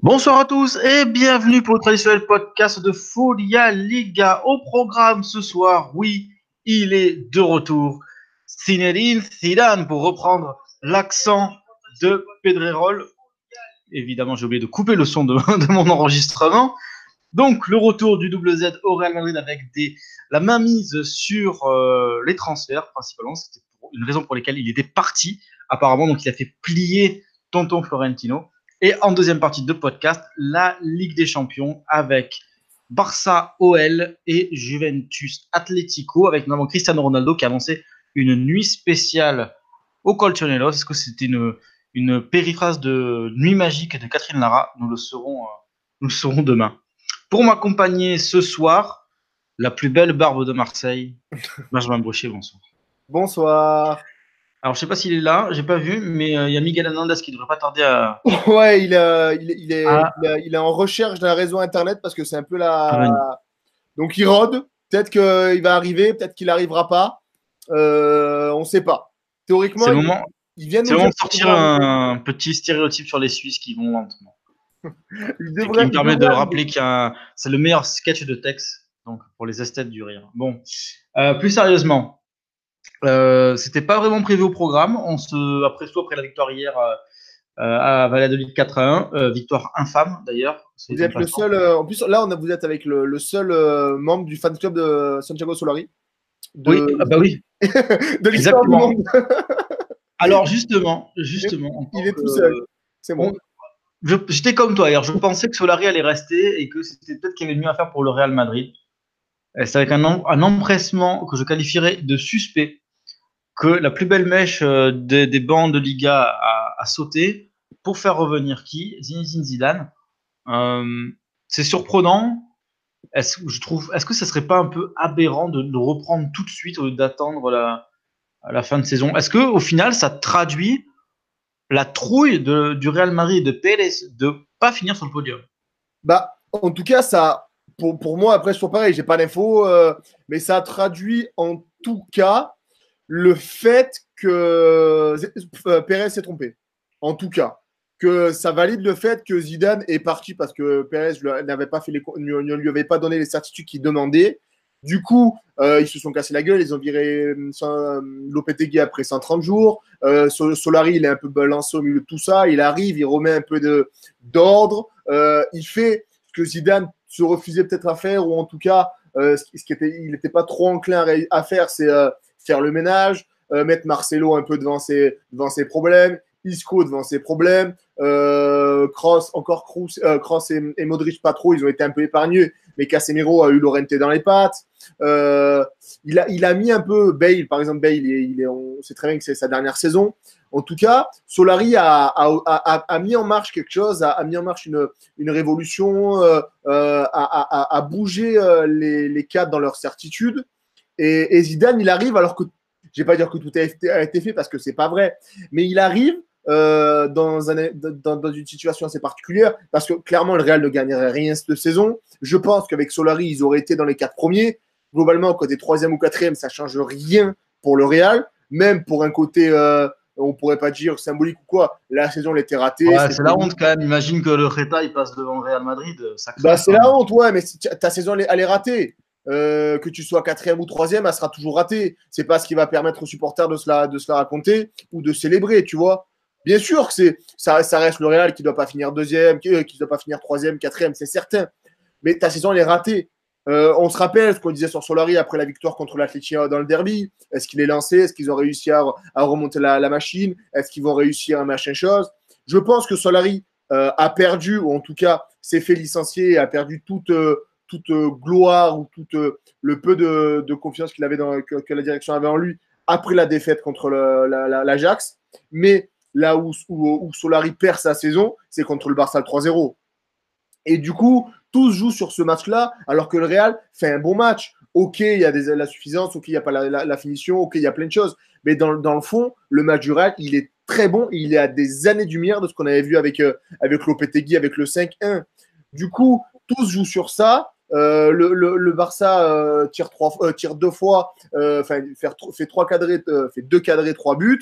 Bonsoir à tous et bienvenue pour le traditionnel podcast de Folia Liga. Au programme ce soir, oui, il est de retour. Zinedine Zidane pour reprendre l'accent de Pedrerol. Évidemment, j'ai oublié de couper le son de, mon enregistrement. Donc, le retour du double Z au Real Madrid avec des, la mainmise sur euh, les transferts, principalement. C'était une raison pour laquelle il était parti, apparemment. Donc, il a fait plier Tonton Florentino. Et en deuxième partie de podcast, la Ligue des Champions avec Barça OL et Juventus Atlético, avec notamment Cristiano Ronaldo qui a annoncé une nuit spéciale au Colchoneros. Est-ce que c'était une, une périphrase de Nuit magique de Catherine Lara? Nous le saurons, euh, nous le saurons demain. Pour m'accompagner ce soir, la plus belle barbe de Marseille, Benjamin Brochet, bonsoir. Bonsoir. Alors, je sais pas s'il est là, j'ai pas vu, mais il euh, y a Miguel Hernandez qui devrait pas tarder à. Ouais, il, euh, il, il, est, ah. il, est, il, est, en recherche d'un réseau internet parce que c'est un peu la. Ah, Donc, il rôde. Peut-être qu'il va arriver, peut-être qu'il n'arrivera pas. Euh, on ne sait pas. Théoriquement, c'est moment, il vient de moment de sortir un, un petit stéréotype sur les Suisses qui vont lentement. il devrait, qui me permet de rappeler que c'est le meilleur sketch de texte donc pour les esthètes du rire. Bon, euh, plus sérieusement, euh, c'était pas vraiment prévu au programme. On se, après tout, après la victoire hier euh, à Valladolid 4 à 1, euh, victoire infâme d'ailleurs. Vous êtes le seul. En plus, là, on a, vous êtes avec le, le seul membre du fan club de Santiago Solari. De, oui, ah bah oui. de l'histoire du monde. Alors justement, justement. Il est tout seul. C'est bon. J'étais comme toi hier. Je pensais que Solari allait rester et que c'était peut-être qu'il y avait mieux à faire pour le Real Madrid. C'est avec un, empressement que je qualifierais de suspect que la plus belle mèche des, des bancs de Liga a, sauté pour faire revenir qui? Zinedine Zidane. Euh, c'est surprenant. Est-ce, je est-ce que ça serait pas un peu aberrant de, reprendre tout de suite lieu d'attendre la, fin de saison? Est-ce que au final, ça traduit la trouille du Real Madrid de Pérez de pas finir sur le podium? Bah, en tout cas, ça, pour, pour moi, après, je suis pareil, j'ai pas d'infos, euh, mais ça traduit en tout cas le fait que euh, Pérez s'est trompé. En tout cas, que ça valide le fait que Zidane est parti parce que Pérez n'avait pas fait les, ne lui avait pas donné les certitudes qu'il demandait. Du coup, euh, ils se sont cassés la gueule, ils ont viré Lopetegui après 130 jours. Solari, il est un peu balancé au milieu de tout ça. Il arrive, il remet un peu d'ordre. Il fait ce que Zidane se refusait peut-être à faire, ou en tout cas, euh, ce qui était, il n'était pas trop enclin à faire, c'est faire le ménage, mettre Marcelo un peu devant ses, devant ses problèmes. Isco devant ses problèmes, euh, Cross, encore euh, Cross et, Modric pas trop, ils ont été un peu épargnés, mais Casemiro a eu Lorente dans les pattes. Euh, il, a, il a mis un peu Bale, par exemple, Bale, il est, il est, on sait très bien que c'est sa dernière saison. En tout cas, Solari a, mis en marche quelque chose, a, mis en marche une, révolution, euh, a, a, bougé les, les cadres dans leur certitude. Et, Zidane, il arrive alors que je vais pas dire que tout a été, fait parce que c'est pas vrai, mais il arrive euh, dans, un, dans, dans, une situation assez particulière, parce que clairement, le Real ne gagnerait rien cette saison. Je pense qu'avec Solari, ils auraient été dans les quatre premiers. Globalement, côté troisième ou quatrième, ça change rien pour le Real, même pour un côté, euh, on pourrait pas dire symbolique ou quoi. La saison, elle était ratée. Ouais, c'est la honte quand même. Imagine que le Reta, il passe devant le Real Madrid. Bah, c'est la honte, ouais, mais ta saison, elle est, elle est ratée. Euh, que tu sois quatrième ou troisième, elle sera toujours ratée. C'est pas ce qui va permettre aux supporters de se la, de se la raconter ou de célébrer, tu vois. Bien sûr que c'est, ça, ça, reste le Real qui ne doit pas finir deuxième, qui ne doit pas finir troisième, quatrième, c'est certain. Mais ta saison, elle est ratée. Euh, on se rappelle ce qu'on disait sur Solari après la victoire contre l'Atletico dans le derby. Est-ce qu'il est lancé? Est-ce qu'ils ont réussi à, remonter la, la machine? Est-ce qu'ils vont réussir à machin chose? Je pense que Solari euh, a perdu, ou en tout cas s'est fait licencier, a perdu toute, euh, toute gloire ou tout le peu de, confiance qu'il avait dans, que, la direction avait en lui après la défaite contre l'Ajax. La, Mais Là où, où, où, Solari perd sa saison, c'est contre le Barça 3-0. Et du coup, tous jouent sur ce match-là, alors que le Real fait un bon match. Ok, il y a des, la suffisance, ok, il n'y a pas la, finition, ok, il y a plein de choses. Mais dans, le fond, le match du Real, il est très bon. Il est à des années-lumière de ce qu'on avait vu avec, euh, avec avec le 5-1. Du coup, tous jouent sur ça. Euh, le, Barça euh, euh, tire deux fois, enfin, fait, fait deux cadrés, trois buts.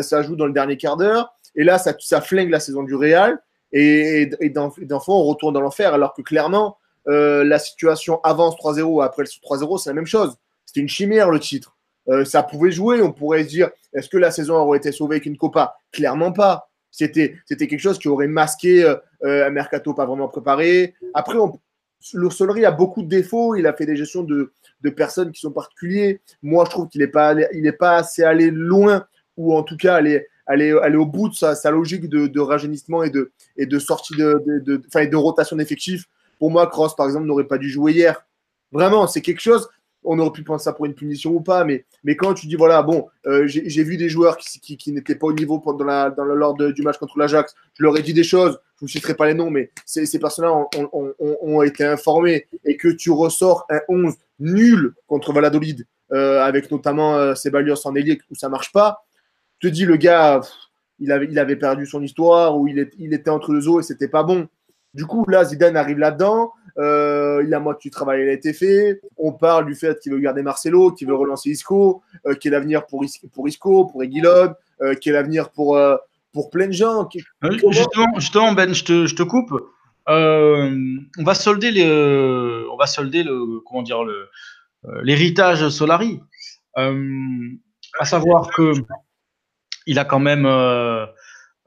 Ça joue dans le dernier quart d'heure. Et là, ça, flingue la saison du Real. Et, et, on retourne dans l'enfer, alors que clairement, euh, la situation avance 3-0, après le 3-0, c'est la même chose. C'était une chimère le titre. Euh, ça pouvait jouer, on pourrait se dire, est-ce que la saison aurait été sauvée avec une Copa? Clairement pas. C'était, c'était quelque chose qui aurait masqué euh, un mercato pas vraiment préparé. Après, le Solerie a beaucoup de défauts. Il a fait des gestions de, personnes qui sont particuliers. Moi, je trouve qu'il n'est pas, pas assez allé loin, ou en tout cas aller, aller, aller au bout de sa, logique de, de, rajeunissement et de, et de sortie de, de, de, de rotation d'effectifs. Pour moi, Cross, par exemple, n'aurait pas dû jouer hier. Vraiment, c'est quelque chose. On aurait pu penser ça pour une punition ou pas, mais, mais quand tu dis, voilà, bon, euh, j'ai vu des joueurs qui, n'étaient pas au niveau pendant la, dans lors du match contre l'Ajax, je leur ai dit des choses, je ne vous citerai pas les noms, mais ces, personnes-là ont, ont, ont, ont, été informés et que tu ressors un 11 nul contre Valladolid, euh, avec notamment euh, en ailier où ça marche pas, te dis, le gars, il, avait, il avait perdu son histoire, ou il, est, il était entre deux eaux et c'était pas bon. Du coup, là, Zidane arrive là-dedans. Euh, il a moitié du travail a été fait. On parle du fait qu'il veut garder Marcelo, qu'il veut relancer Isco, euh, qui est l'avenir pour, pour Isco, pour Eguilon, euh, qui est l'avenir pour, euh, pour plein de gens. Justement, justement, Ben, je te, je te coupe. on va solder les, on va solder le, comment dire le, l'héritage Solari. à savoir que il a quand même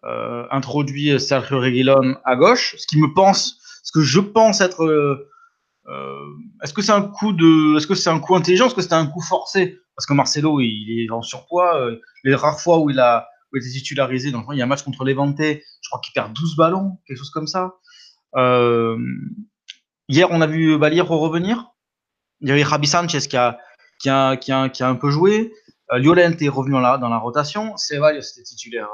euh, introduit Sergio Reguilon à gauche, ce qui me pense, ce que je pense être. Euh, euh, est-ce que c'est un coup de, est-ce que c'est un coup intelligent, est-ce que c'était un coup forcé? Parce que Marcelo, il est en surpoids. les rares fois où il a, où il titularisé, donc il y a un match contre Levante, je crois qu'il perd 12 ballons, quelque chose comme ça. hier, on a vu Balir revenir. Il y avait Javi Sanchez qui a, qui a, qui a un peu joué. Euh, Llorente est revenu là, dans la rotation. Ceballos était titulaire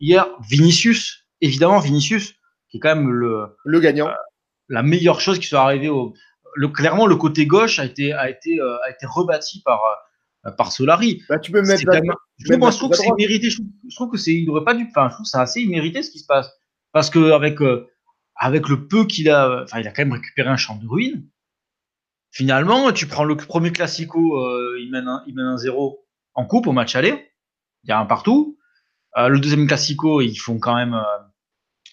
hier. Vinicius, évidemment, Vinicius, qui est quand même le, le gagnant. Euh, la meilleure chose qui soit arrivée. Le, clairement, le côté gauche a été, a été, euh, a été rebâti par, par Solari. Bah, tu peux mettre. La, même, je, trouve, je, trouve, que c'est mérité. Je trouve, que c'est. Il n'aurait pas dû. Enfin, je trouve c'est assez immérité ce qui se passe. Parce qu'avec avec le peu qu'il a. Enfin, il a quand même récupéré un champ de ruines. Finalement, tu prends le premier classico, il mène 1-0 en coupe au match aller. Il y a un partout. Euh, le deuxième classico, ils font quand même, euh,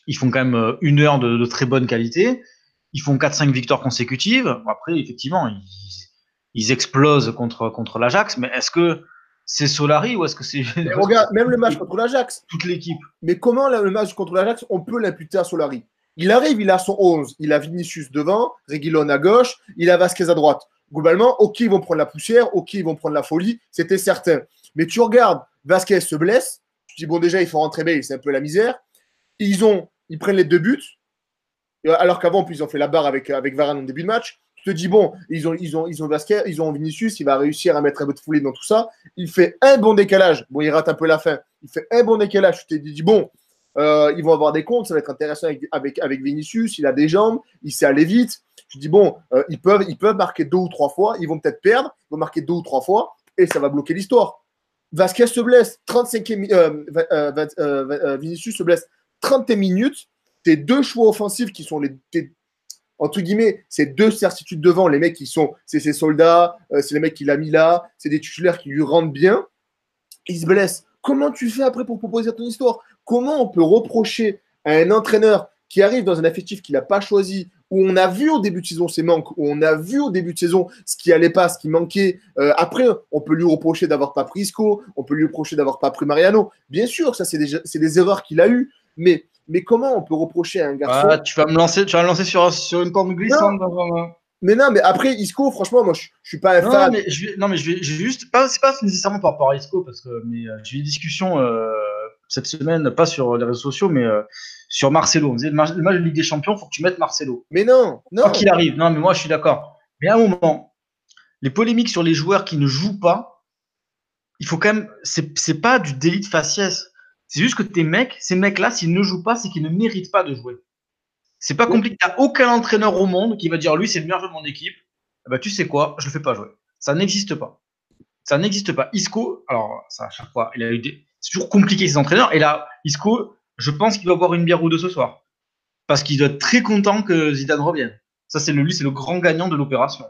ils font quand même euh, une heure de, très bonne qualité. Ils font 4-5 victoires consécutives. Après, effectivement, ils, explosent contre, contre l'Ajax. Mais est-ce que c'est Solari ou est-ce que c'est. Regarde, même le match contre l'Ajax. Toute l'équipe? Mais comment le match contre l'Ajax, on peut l'imputer à Solari? Il arrive, il a son 11. Il a Vinicius devant, Reguilon à gauche, il a Vasquez à droite. Globalement, ok, ils vont prendre la poussière, ok, ils vont prendre la folie, c'était certain. Mais tu regardes, Vasquez se blesse, tu dis, bon, déjà, il faut rentrer Bale, c'est un peu la misère. Ils, ont, ils prennent les deux buts, alors qu'avant, ils ont fait la barre avec, avec Varane en début de match. Tu te dis, bon, ils ont, ils ont, ils ont Vasquez, ils ont Vinicius, il va réussir à mettre un peu de foulée dans tout ça. Il fait un bon décalage. Bon, il rate un peu la fin. Il fait un bon décalage. Tu te dis, bon, euh, ils vont avoir des comptes, ça va être intéressant avec, avec, Vinicius. Il a des jambes, il sait aller vite. Te dis, bon, euh, ils, peuvent, ils peuvent marquer deux ou trois fois. Ils vont peut-être perdre. Ils vont marquer deux ou trois fois et ça va bloquer l'histoire. Vasquez se blesse, 35e, euh, Vinicius se blesse 30 minutes. Tes deux choix offensifs qui sont les, entre guillemets, ces deux certitudes devant, les mecs qui sont, c'est ses soldats, c'est les mecs qu'il a mis là, c'est des titulaires qui lui rendent bien. Il se blesse. Comment tu fais après pour proposer ton histoire? Comment on peut reprocher à un entraîneur qui arrive dans un effectif qu'il n'a pas choisi, où on a vu au début de saison ses manques, où on a vu au début de saison ce qui allait pas, ce qui manquait. Euh, après, on peut lui reprocher d'avoir pas pris Isco, on peut lui reprocher d'avoir pas pris Mariano. Bien sûr, ça c'est des, des erreurs qu'il a eues, mais, mais comment on peut reprocher à un garçon ah, Tu vas me lancer, tu vas me lancer sur, sur une pente glissante. Mais non, mais après Isco, franchement, moi je, je suis pas un non, fan. Mais je, non, mais je vais, juste, pas, c'est pas nécessairement par rapport à Isco, parce que mais euh, j'ai eu une discussion euh, cette semaine, pas sur les réseaux sociaux, mais sur Marcelo. On disait, le match de Ligue des Champions, il faut que tu mettes Marcelo. Mais non, non. Quoi qu'il arrive. Non, mais moi, je suis d'accord. Mais à un moment, les polémiques sur les joueurs qui ne jouent pas, il faut quand même. C'est pas du délit de faciès. C'est juste que tes mecs, ces mecs-là, s'ils ne jouent pas, c'est qu'ils ne méritent pas de jouer. C'est pas compliqué. Il n'y a aucun entraîneur au monde qui va dire lui, c'est le meilleur joueur de mon équipe. bah, tu sais quoi, je le fais pas jouer. Ça n'existe pas. Ça n'existe pas. Isco, alors, ça, à chaque fois, il a eu des. C'est toujours compliqué, ces entraîneurs. Et là, Isco, je pense qu'il va boire une bière ou deux ce soir. Parce qu'il doit être très content que Zidane revienne. Ça, c'est le, lui, c'est le grand gagnant de l'opération.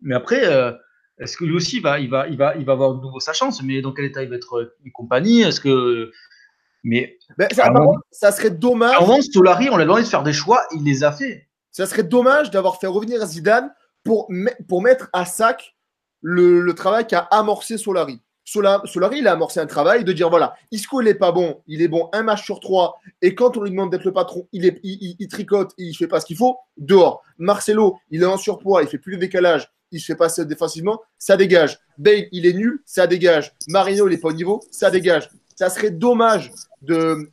Mais après, euh, est-ce que lui aussi, va, il, va, il, va, il va avoir de nouveau sa chance? Mais dans quel état il va être une compagnie? Est-ce que. Mais Ben, ça, contre, serait dommage. moment, Solari, on l'a demandé de faire des choix, il les a fait. Ça serait dommage d'avoir fait revenir Zidane pour, me- pour mettre à sac le, le travail qu'a amorcé Solari. Sola- Solari, il a amorcé un travail de dire voilà, Isco, il n'est pas bon, il est bon un match sur trois, et quand on lui demande d'être le patron, il, est, il, tricote, il ne fait pas ce qu'il faut, dehors. Marcelo, il est en surpoids, il fait plus de décalage, il se fait passer défensivement, ça dégage. Bale, il est nul, ça dégage. Marino, il n'est pas au niveau, ça dégage. Ça serait dommage de,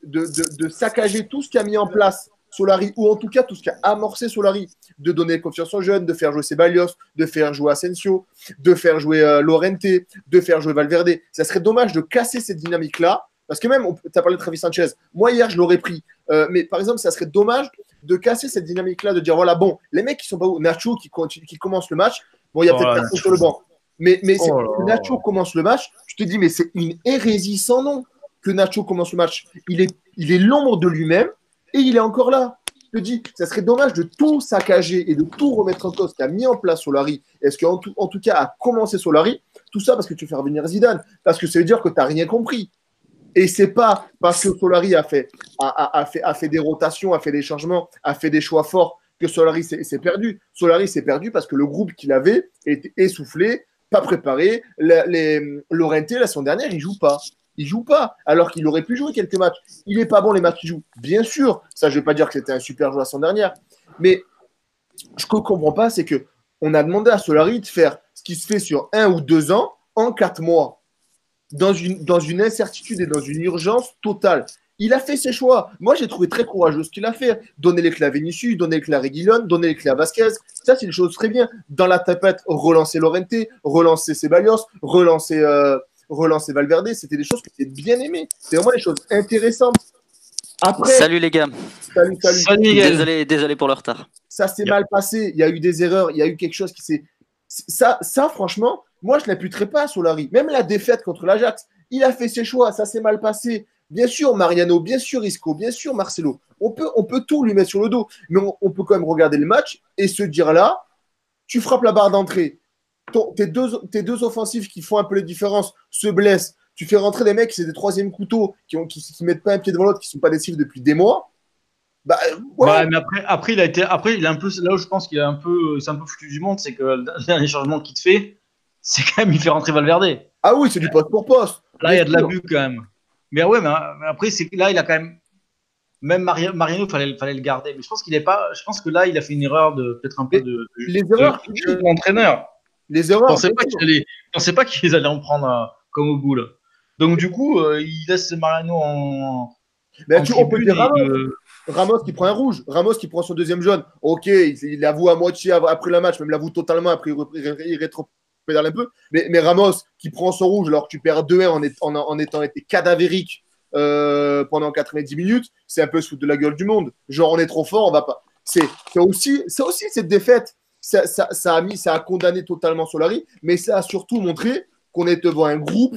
saccager tout ce qu'a mis en place Solari, ou en tout cas tout ce qu'a amorcé Solari, de donner confiance aux jeunes, de faire jouer Ceballos, de faire jouer Asensio, de faire jouer euh, Lorente, de faire jouer Valverde. Ça serait dommage de casser cette dynamique-là, parce que même, tu as parlé de Travis Sanchez, moi hier je l'aurais pris, Euh, mais par exemple, ça serait dommage de casser cette dynamique-là, de dire voilà, bon, les mecs qui sont pas où, Nacho qui, continue, qui commence le match, bon, il y a Oh peut-être personne sur le banc, mais, mais c'est Oh. Nacho commence le match, je te dis, mais c'est une hérésie sans nom que Nacho commence le match. Il est, il est l'ombre de lui-même et il est encore là. Je te dis, ça serait dommage de tout saccager et de tout remettre en cause ce qu'a mis en place Solari. Est-ce qu'en tout, cas a commencé Solari? Tout ça parce que tu fais revenir Zidane. Parce que ça veut dire que tu n'as rien compris. Et c'est pas parce que Solari a fait, des rotations, a fait des changements, a fait des choix forts que Solari s'est perdu. Solari s'est perdu parce que le groupe qu'il avait était essoufflé, pas préparé. Les, Lorente, la semaine dernière, il joue pas. Il joue pas, alors qu'il aurait pu jouer quelques matchs. Il est pas bon les matchs qu'il joue. Bien sûr, ça je vais pas dire que c'était un super joueur la semaine dernière, mais ce que je comprends pas, c'est que on a demandé à Solari de faire ce qui se fait sur un ou deux ans en quatre mois, dans une, dans une incertitude et dans une urgence totale. Il a fait ses choix. Moi, j'ai trouvé très courageux ce qu'il a fait. Donner les clés à Vinicius, donner les clés à Reguilon, donner les clés à Vasquez. Ça, c'est une chose très bien. Dans la tapette, relancer Lorente, relancer Ceballos, relancer, euh, relancer Valverde. C'était des choses que j'ai bien aimées. C'est vraiment des choses intéressantes. Après, Salut les gars. salut, salut. Salut Miguel. Désolé, désolé pour le retard. Ça s'est Yep. mal passé. Il y a eu des erreurs. Il y a eu quelque chose qui s'est. Ça, ça, franchement, moi, je n'imputerais pas à Solari. Même la défaite contre l'Ajax, il a fait ses choix. Ça s'est mal passé. Bien sûr, Mariano, bien sûr, Isco, bien sûr, Marcelo. On peut, on peut tout lui mettre sur le dos. Mais on, on peut quand même regarder le match et se dire là, tu frappes la barre d'entrée. Ton- Tes deux, tes deux offensifs qui font un peu les différences se blessent. Tu fais rentrer des mecs, c'est des troisième couteaux qui ne qui, qui mettent pas un pied devant l'autre, qui ne sont pas des cibles depuis des mois. Bah, euh, voilà. Ouais, mais après, après, il a été, après, il est un peu, là où je pense qu'il est un peu, c'est un peu foutu du monde, c'est que le dernier changement qu'il te fait, c'est quand même, il fait rentrer Valverde. Ah oui, c'est du poste pour poste. Là, il y a de l'abus quand même. Mais ouais, mais, mais après, c'est là, il a quand même, même Mari- Marino, fallait, fallait le garder. Mais je pense qu'il est pas, je pense que là, il a fait une erreur de, peut-être un peu de, de, Les erreurs, de- de l'entraîneur. Les Je erreurs. pensais pas qu'ils allaient, je pensais pas qu'ils allaient en prendre euh, comme au bout, là. Donc, du coup, euh, il laisse Mariano en, Mais en tu- on peut dire Ramos. euh, qui prend un rouge. Ramos qui prend son deuxième jaune. Ok, il, il l'avoue à moitié après le match, même l'avoue totalement. Après, il, il, il rétro-pédale un peu. Mais, mais Ramos qui prend son rouge alors que tu perds 2-1 en, est- en, en étant été cadavérique euh, pendant 90 minutes, c'est un peu se foutre de la gueule du monde. Genre, on est trop fort, on va pas. C'est aussi, c'est aussi cette défaite. Ça, a mis, ça a condamné totalement Solari, mais ça a surtout montré qu'on est devant un groupe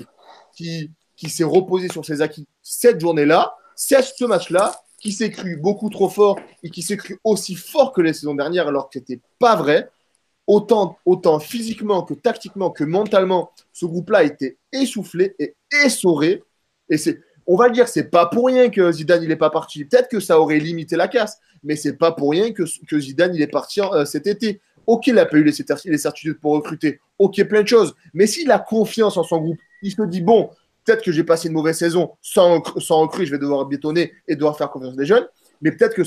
qui, qui s'est reposé sur ses acquis cette journée-là, ce match-là, qui s'est cru beaucoup trop fort et qui s'est cru aussi fort que les saisons dernières, alors que c'était pas vrai. Autant, autant physiquement que tactiquement que mentalement, ce groupe-là était essoufflé et essoré. Et c'est, on va le dire, c'est pas pour rien que Zidane il est pas parti. Peut-être que ça aurait limité la casse, mais c'est pas pour rien que, que Zidane il est parti euh, cet été. Ok, il n'a pas eu les, certi- les certitudes pour recruter. Ok, plein de choses. Mais s'il a confiance en son groupe, il se dit bon, peut-être que j'ai passé une mauvaise saison sans, sans je vais devoir bétonner et devoir faire confiance des jeunes. Mais peut-être que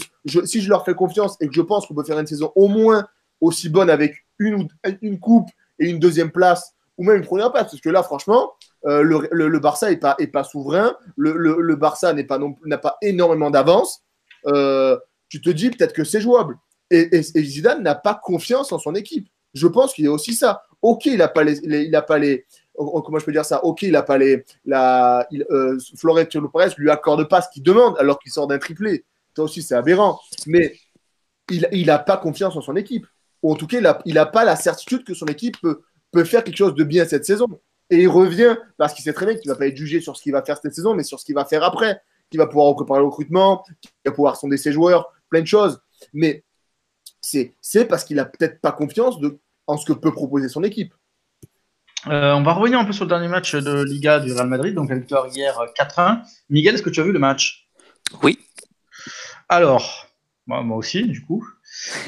si je leur fais confiance et que je pense qu'on peut faire une saison au moins aussi bonne avec une, ou- une coupe et une deuxième place ou même une première place, parce que là, franchement, euh, le, Barça n'est pas, est pas souverain, le, Barça n'est pas n'a pas énormément d'avance. Euh, tu te dis peut-être que c'est jouable. Et, Zidane n'a pas confiance en son équipe. Je pense qu'il y a aussi ça. Ok, il n'a pas les, il pas les, oh, comment je peux dire ça? Ok, il n'a pas les, la, il, euh, lui accorde pas ce qu'il demande alors qu'il sort d'un triplé. Ça aussi, c'est aberrant. Mais il n'a pas confiance en son équipe. Ou en tout cas, il n'a pas la certitude que son équipe peut, peut faire quelque chose de bien cette saison. Et il revient parce qu'il sait très bien qu'il ne va pas être jugé sur ce qu'il va faire cette saison, mais sur ce qu'il va faire après. Qu'il va pouvoir préparer le recrutement, qu'il va pouvoir sonder ses joueurs, plein de choses. Mais c'est c'est parce qu'il n'a peut-être pas confiance de, en ce que peut proposer son équipe. Euh, on va revenir un peu sur le dernier match de Liga du Real Madrid, donc la victoire hier 4-1. Miguel, est-ce que tu as vu le match? Oui. Alors, moi, moi aussi, du coup.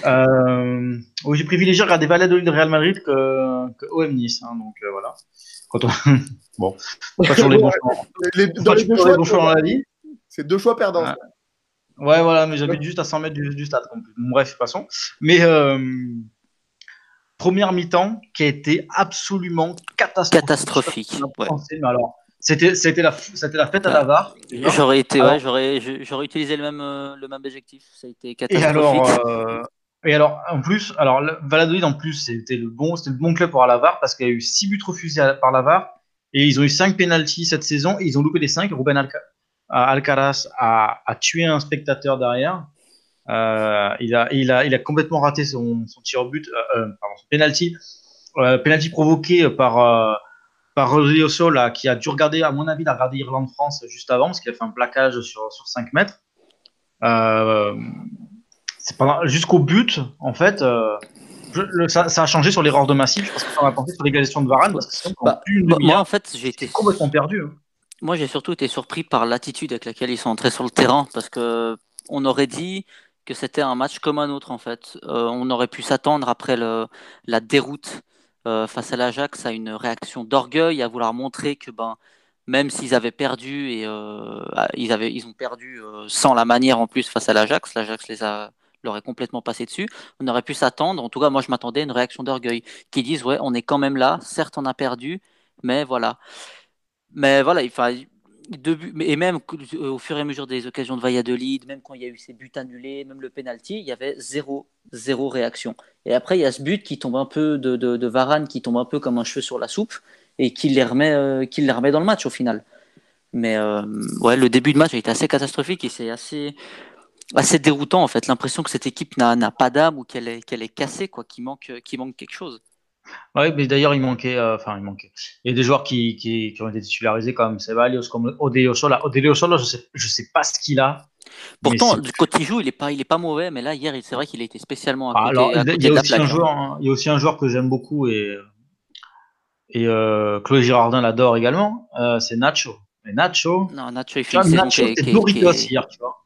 Euh, oui, j'ai privilégié regarder Valladolid de Real Madrid que, que OM Nice, hein, donc euh, voilà. Quand on... bon, pas sur les bons choix. Les- Pas dans les deux sur les choix, bons choix dans la vie. c'est deux choix perdants. Ah. Ouais, voilà, mais j'habite juste à 100 mètres du, du stade. donc, bref, passons. Mais euh, première mi-temps qui a été absolument catastrophique. Catastrophique, ouais. mais alors, c'était c'était la, c'était la fête à la VAR. J'aurais été, Alors- j'aurais, utilisé le même, euh, le même objectif. Ça a été Et catastrophique. alors, euh, et alors, en plus, alors Valladolid en plus, c'était le bon, c'était le bon club pour la VAR parce qu'il y a eu 6 buts refusés à- par la VAR et ils ont eu 5 pénalties cette saison et ils ont loupé les 5. Ruben Alca- Alcaraz a, a tué un spectateur derrière. Euh, il, a, il, a, il a complètement raté son, son tir au but, euh, euh, pardon, son penalty, euh, penalty provoqué par, par Rodrigo Sola qui a dû regarder, à mon avis, il a regardé Irlande-France juste avant parce qu'il a fait un plaquage sur, sur 5 mètres. Jusqu'au but, en fait, je- le- ça, ça a changé sur l'erreur de Massif. Je pense que ça va penser sur l'égalisation de Varane parce que sinon, Bah, Bah, moi, en fait, j'ai été, complètement perdu. hein. Moi, j'ai surtout été surpris par l'attitude avec laquelle ils sont entrés sur le terrain, parce que on aurait dit que c'était un match comme un autre, en fait. Euh, on aurait pu s'attendre après le, la déroute euh, face à l'Ajax à une réaction d'orgueil, à vouloir montrer que, ben, même s'ils avaient perdu et euh, ils avaient, ils ont perdu sans la manière en plus face à l'Ajax, l'Ajax les a leur est complètement passé dessus. On aurait pu s'attendre, en tout cas moi je m'attendais à une réaction d'orgueil, qui disent ouais on est quand même là, certes on a perdu, mais voilà. Mais voilà, deux buts, et même euh, au fur et à mesure des occasions de Valladolid, même quand il y a eu ces buts annulés, même le penalty, il y avait zéro, zéro réaction. Et après, il y a ce but qui tombe un peu de, de, Varane, qui tombe un peu comme un cheveu sur la soupe, et qui les remet, euh, qui les remet dans le match au final. Mais euh, ouais, le début de match a été assez catastrophique et c'est assez, assez déroutant en fait. L'impression que cette équipe n'a pas d'âme ou qu'elle est, qu'elle est cassée, quoi, manque, qu'il manque quelque chose. Ouais, mais d'ailleurs, il manquait, euh, enfin, il manquait. Il y a des joueurs qui, qui, qui ont été titularisés comme Ceballos, comme Odelio Sola. Odelio Sola, je sais, je sais pas ce qu'il a. Pourtant, quand il joue, il est pas, il est pas mauvais, mais là hier, c'est vrai qu'il a été spécialement à Ah, côté, alors, il y a- aussi un joueur, hein, il y a aussi un joueur que j'aime beaucoup et et euh, Chloé Girardin l'adore également. euh, c'est Nacho. Mais Nacho, Non, Nacho, il Nacho, est- c'est Doritos hier, tu vois.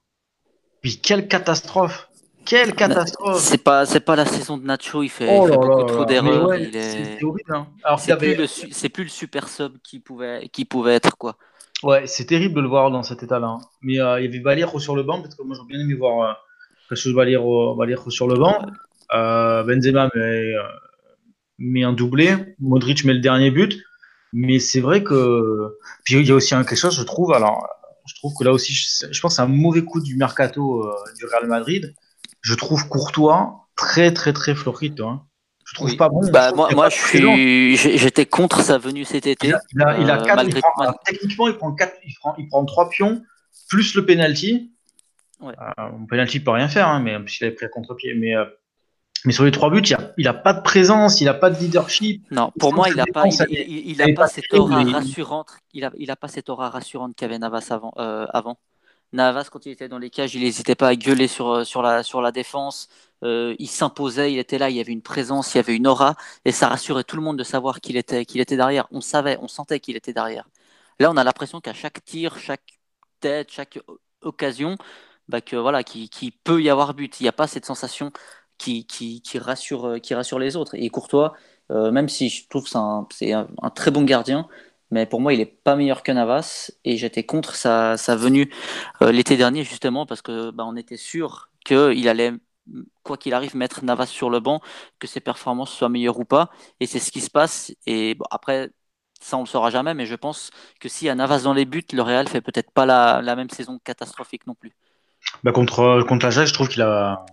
Puis quelle catastrophe, quelle catastrophe. C'est pas, c'est pas la saison de Nacho, il fait, Oh il fait là beaucoup là trop d'erreurs. Ouais, c'est est... c'est horrible. hein. Alors C'est avait, plus, le, plus super sub qui pouvait, qui pouvait être, quoi. ouais, c'est terrible de le voir dans cet état-là. hein. Mais euh, il y avait Valero sur le banc, parce que moi j'aurais bien aimé voir euh, quelque chose de Valero, Valero sur le banc. Euh, Benzema met, euh, met un doublé, Modric met le dernier but. Mais c'est vrai que puis il y a aussi un, quelque chose, je trouve. Alors, je trouve que là aussi, je, je pense que c'est un mauvais coup du mercato euh, du Real Madrid. Je trouve Courtois très très très florito. Hein. Je trouve Oui. pas bon. Bah, moi, je suis, j'étais contre sa venue cet été. Il a, il a, il a quatre- malgré- il prend- mal- alors, techniquement, il prend quatre, il prend, il prend trois pions plus le penalty. Ouais. Euh, penalty peut rien faire, hein, mais puisqu'il avait pris à contre-pied. Mais, euh, mais sur les trois buts, il a, il a pas de présence, il a pas de leadership. Non, pour moi, il a les pas, il, défenses, il, elles- il- il elles a pas pas cette aura rassurante. Il a, il a pas cette aura rassurante qu'avait Navas avant. euh, avant. Navas, quand il était dans les cages, il n'hésitait pas à gueuler sur, euh, sur, la, sur la défense. Euh, il s'imposait, il était là, il y avait une présence, il y avait une aura, et ça rassurait tout le monde de savoir qu'il était, qu'il était derrière. On savait, on sentait qu'il était derrière. Là, on a l'impression qu'à chaque tir, chaque tête, chaque occasion, bah que voilà, qu'il peut y avoir but. Il n'y a pas cette sensation qui, qui, qui rassure, euh, qui rassure les autres. Et Courtois, même si je trouve que c'est un, un très bon gardien, mais pour moi, il n'est pas meilleur que Navas. Et j'étais contre sa, sa venue euh, l'été dernier, justement, parce que bah, on était sûr qu'il allait, quoi qu'il arrive, mettre Navas sur le banc, que ses performances soient meilleures ou pas. Et c'est ce qui se passe. Et bon, après, ça, on le saura jamais, mais je pense que y a Navas dans les buts, le Real fait peut-être pas la, la même saison catastrophique non plus. Bah, contre contre l'Ajax, je trouve qu'il a.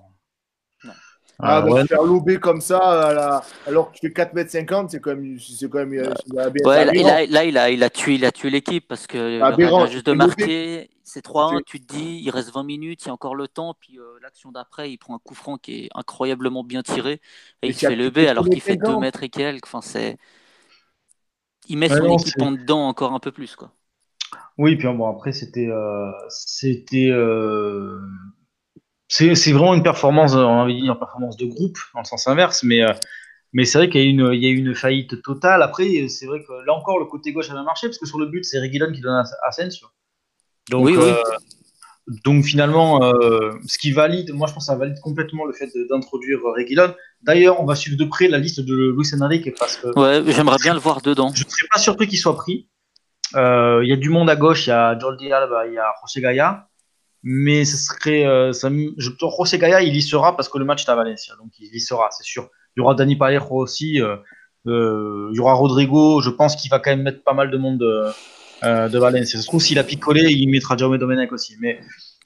Ah, Euh, bah, ouais. faire lober comme ça, à la- alors que tu fais 4m50, c'est quand même. C'est quand même euh. Ouais, là, il a, là, il a, il a tué, il a tué l'équipe parce que le Aberrant, vient juste de marquer, c'est 3-1, C'est- tu te dis, il reste 20 minutes, il y a encore le temps, puis euh, l'action d'après, il prend un coup franc qui est incroyablement bien tiré et Mais il fait lever de alors qu'il fait 50. 2 mètres et quelques. Enfin, c'est... Il met Ouais, son non, équipe en dedans encore un peu plus. Quoi. Oui, puis bon, après, c'était. euh, c'était euh, c'est vraiment une performance, on avait dit une performance de groupe, dans le sens inverse, mais euh, Mais c'est vrai qu'il y, a y eu une faillite totale. Après, c'est vrai que là encore, le côté gauche a bien marché, parce que sur le but, c'est Reguilon qui donne à Asensio. Donc, Oui, oui. euh, donc finalement, euh, ce qui valide, moi je pense que ça valide complètement le fait d'introduire Reguilon. D'ailleurs, on va suivre de près la liste de Luis Enrique parce que Ouais, j'aimerais bien le voir dedans. je ne serais pas surpris qu'il soit pris. Euh, Il y a du monde à gauche, il y a Jordi Alba, il y a José Gaya. Mais ce serait. euh, ça je, José Gaya, il y sera parce que le match est à Valencia. Donc il y sera, c'est sûr. Il y aura Dani Parejo aussi. euh, euh, il y aura Rodrigo. Je pense qu'il va quand même mettre pas mal de monde de, euh, de Valencia. Ça se trouve, s'il a picolé, il mettra Jaume Domenech aussi. Mais.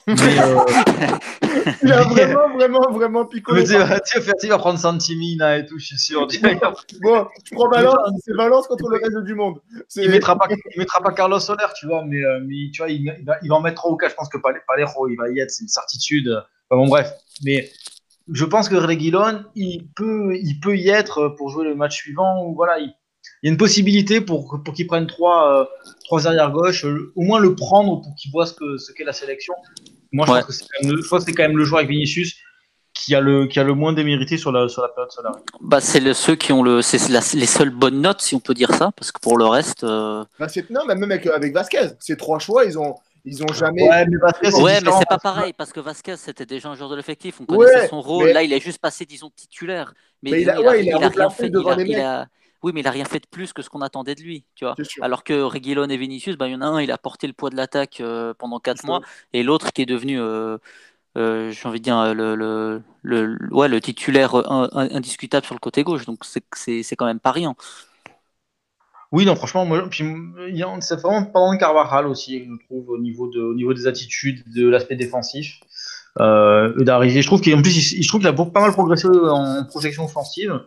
Mais, euh, Il a vraiment, vraiment, vraiment picolé. tu sais, tu sais, il va prendre Santimina et tout, je suis sûr. Bon, je prends Valence, c'est Valence contre le reste du monde. Il mettra pas il mettra pas Carlos Soler tu vois mais, euh, mais tu vois il, il va, il va en mettre trois ou quatre je pense que Pale- Palejo il va y être c'est une certitude Enfin, bon bref mais je pense que Reguilon il peut il peut y être pour jouer le match suivant ou voilà il, il y a une possibilité pour pour qu'il prenne trois euh, trois arrière gauche au moins le prendre pour qu'il voit ce que ce qu'est la sélection moi je Ouais. pense que c'est quand, même le- quand même le joueur avec Vinicius qui a le qui a le moins démérité sur la sur la période solaire Bah, c'est le, ceux qui ont le, c'est la- les seules bonnes notes, si on peut dire ça, parce que pour le reste, euh, Bah, c'est- non, mais même avec, avec Vasquez, ces trois choix, ils ont, ils ont jamais. ouais mais Vasquez, c'est ouais, mais c'est pas pareil, parce que Vasquez, c'était déjà un joueur de l'effectif, on connaissait Ouais, son rôle, mais- là, il est juste passé, disons, titulaire. Mais, Mais il a- disons, ouais, il a rien fait, devant il a- les il mecs. Oui, mais il a rien fait de plus que ce qu'on attendait de lui, tu vois. Alors que Reguilon et Vinicius, bah, il y en a un, il a porté le poids de l'attaque euh, pendant 4 C'est mois, et l'autre qui est devenu, euh, euh, j'ai envie de dire, le, le, le, ouais, le titulaire in- in- indiscutable sur le côté gauche. Donc c'est- c'est c'est quand même pas rien. Oui, non, franchement, moi, puis, il y a- c'est vraiment pendant Carvajal aussi, je trouve, au niveau, de, au niveau des attitudes, de l'aspect défensif, euh, et d'arriver. Je trouve qu'en plus, il, je trouve qu'il a beaucoup- pas mal progressé en projection offensive.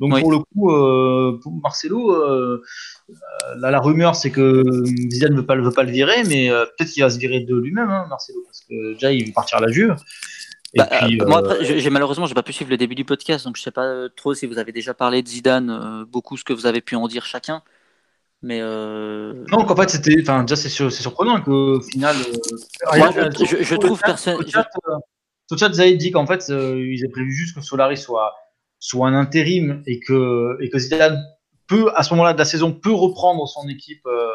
Donc, Oui. pour le coup, euh, pour Marcelo, euh, euh, là, la rumeur, c'est que Zidane ne veut pas, le- veut pas le virer, mais euh, peut-être qu'il va se virer de lui-même, hein, Marcelo, parce que déjà, il veut partir à la Juve. Et Bah, puis, moi, après, j'ai malheureusement, j'ai pas pu suivre le début du podcast, donc je sais pas trop si vous avez déjà parlé de Zidane, beaucoup ce que vous avez pu en dire chacun. Mais euh, Donc en fait c'était, enfin déjà c'est sur- c'est surprenant qu'au final. euh, Moi, je- trouve personne- Sur le chat, euh, sur le chat, Zaïd dit qu'en fait euh, ils avaient prévu juste que Solari soit soit un intérim et que et que Zidane peut à ce moment-là de la saison peut reprendre son équipe euh,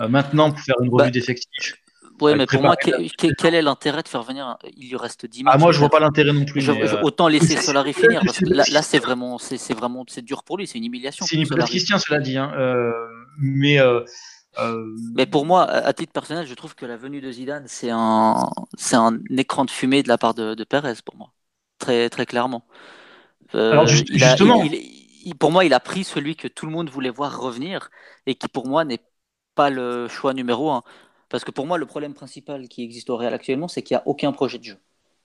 euh, maintenant pour faire une revue Bah, d'effectifs. ouais, euh, mais pour moi, préparer que- que- quel est l'intérêt de faire venir Il lui reste 10 matchs. Ah moi je vois pas l'intérêt non plus. Je- mais, je- autant laisser Solari finir parce que là, là, c'est vraiment, c'est c'est vraiment, c'est dur pour lui, c'est une humiliation. c'est une hypothèse. Christian cela dit. Hein, euh, mais euh, euh, Mais pour moi, à à titre personnel, je trouve que la venue de Zidane, c'est un, c'est un écran de fumée de la part de, de Perez pour moi, très très clairement. Euh, Alors, juste- il a- justement. il- il- il- pour moi, il a pris celui que tout le monde voulait voir revenir et qui pour moi n'est pas le choix numéro un. Parce que pour moi, le problème principal qui existe au Real actuellement, c'est qu'il n'y a aucun projet de jeu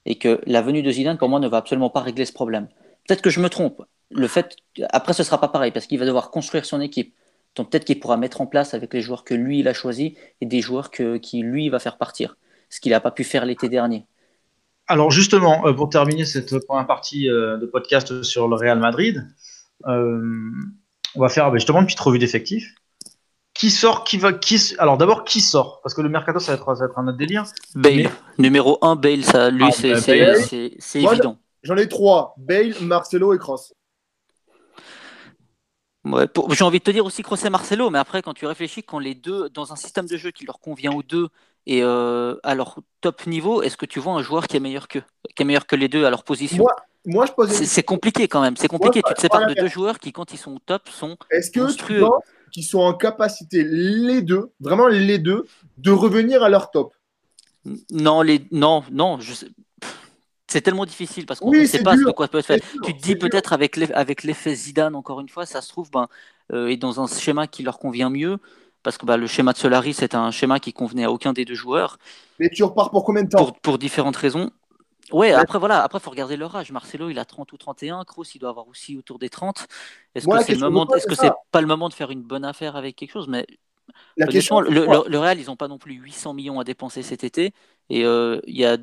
et que la venue de Zidane, pour moi, ne va absolument pas régler ce problème. Peut-être que je me trompe. Le fait, après, ce sera pas pareil parce qu'il va devoir construire son équipe. Donc peut-être qu'il pourra mettre en place avec les joueurs que lui il a choisis et des joueurs que, qui lui va faire partir. Ce qu'il n'a pas pu faire l'été dernier. Alors justement, euh, pour terminer cette première partie euh, de podcast sur le Real Madrid, euh, on va faire bah, justement une petite revue d'effectifs. Qui sort, qui va, qui Alors d'abord, qui sort? Parce que le mercato, ça va être, ça va être un autre délire. Bale, Mais- numéro 1, Bale, ça, lui Ah, c'est bah, évident. J'en ai trois Bale, Marcelo et Cross. Ouais, J'ai envie de te dire aussi Kroos et Marcelo, mais après quand tu réfléchis, quand les deux, dans un système de jeu qui leur convient aux deux et euh, à leur top niveau, est-ce que tu vois un joueur qui est meilleur qu'eux, qui est meilleur que les deux à leur position? Moi, moi, je pose C'est une c'est compliqué quand même, c'est compliqué. Tu te sépares de deux joueurs qui, quand ils sont au top, sont Est-ce que tu monstrueux. penses qu'ils sont en capacité, les deux, vraiment les deux, de revenir à leur top? Non, les... non, non, je sais- Pff, c'est tellement difficile parce qu'on Oui, ne sait pas ce de quoi peut. C'est sûr, Tu te dis peut-être avec l'eff- avec l'effet Zidane, encore une fois, ça se trouve, ben, euh, est dans un schéma qui leur convient mieux, parce que bah, le schéma de Solari, c'est un schéma qui convenait à aucun des deux joueurs, Mais tu repars pour combien de temps? Pour, pour différentes raisons. Ouais, après, voilà, après, faut regarder leur âge. Marcelo, il a 30 ou 31, Kroos, il doit avoir aussi autour des 30. Est-ce que c'est le moment, est-ce que c'est pas le moment de faire une bonne affaire avec quelque chose? Mais La question, le, Real, ils n'ont pas non plus 800 millions à dépenser cet été. Et euh, il y a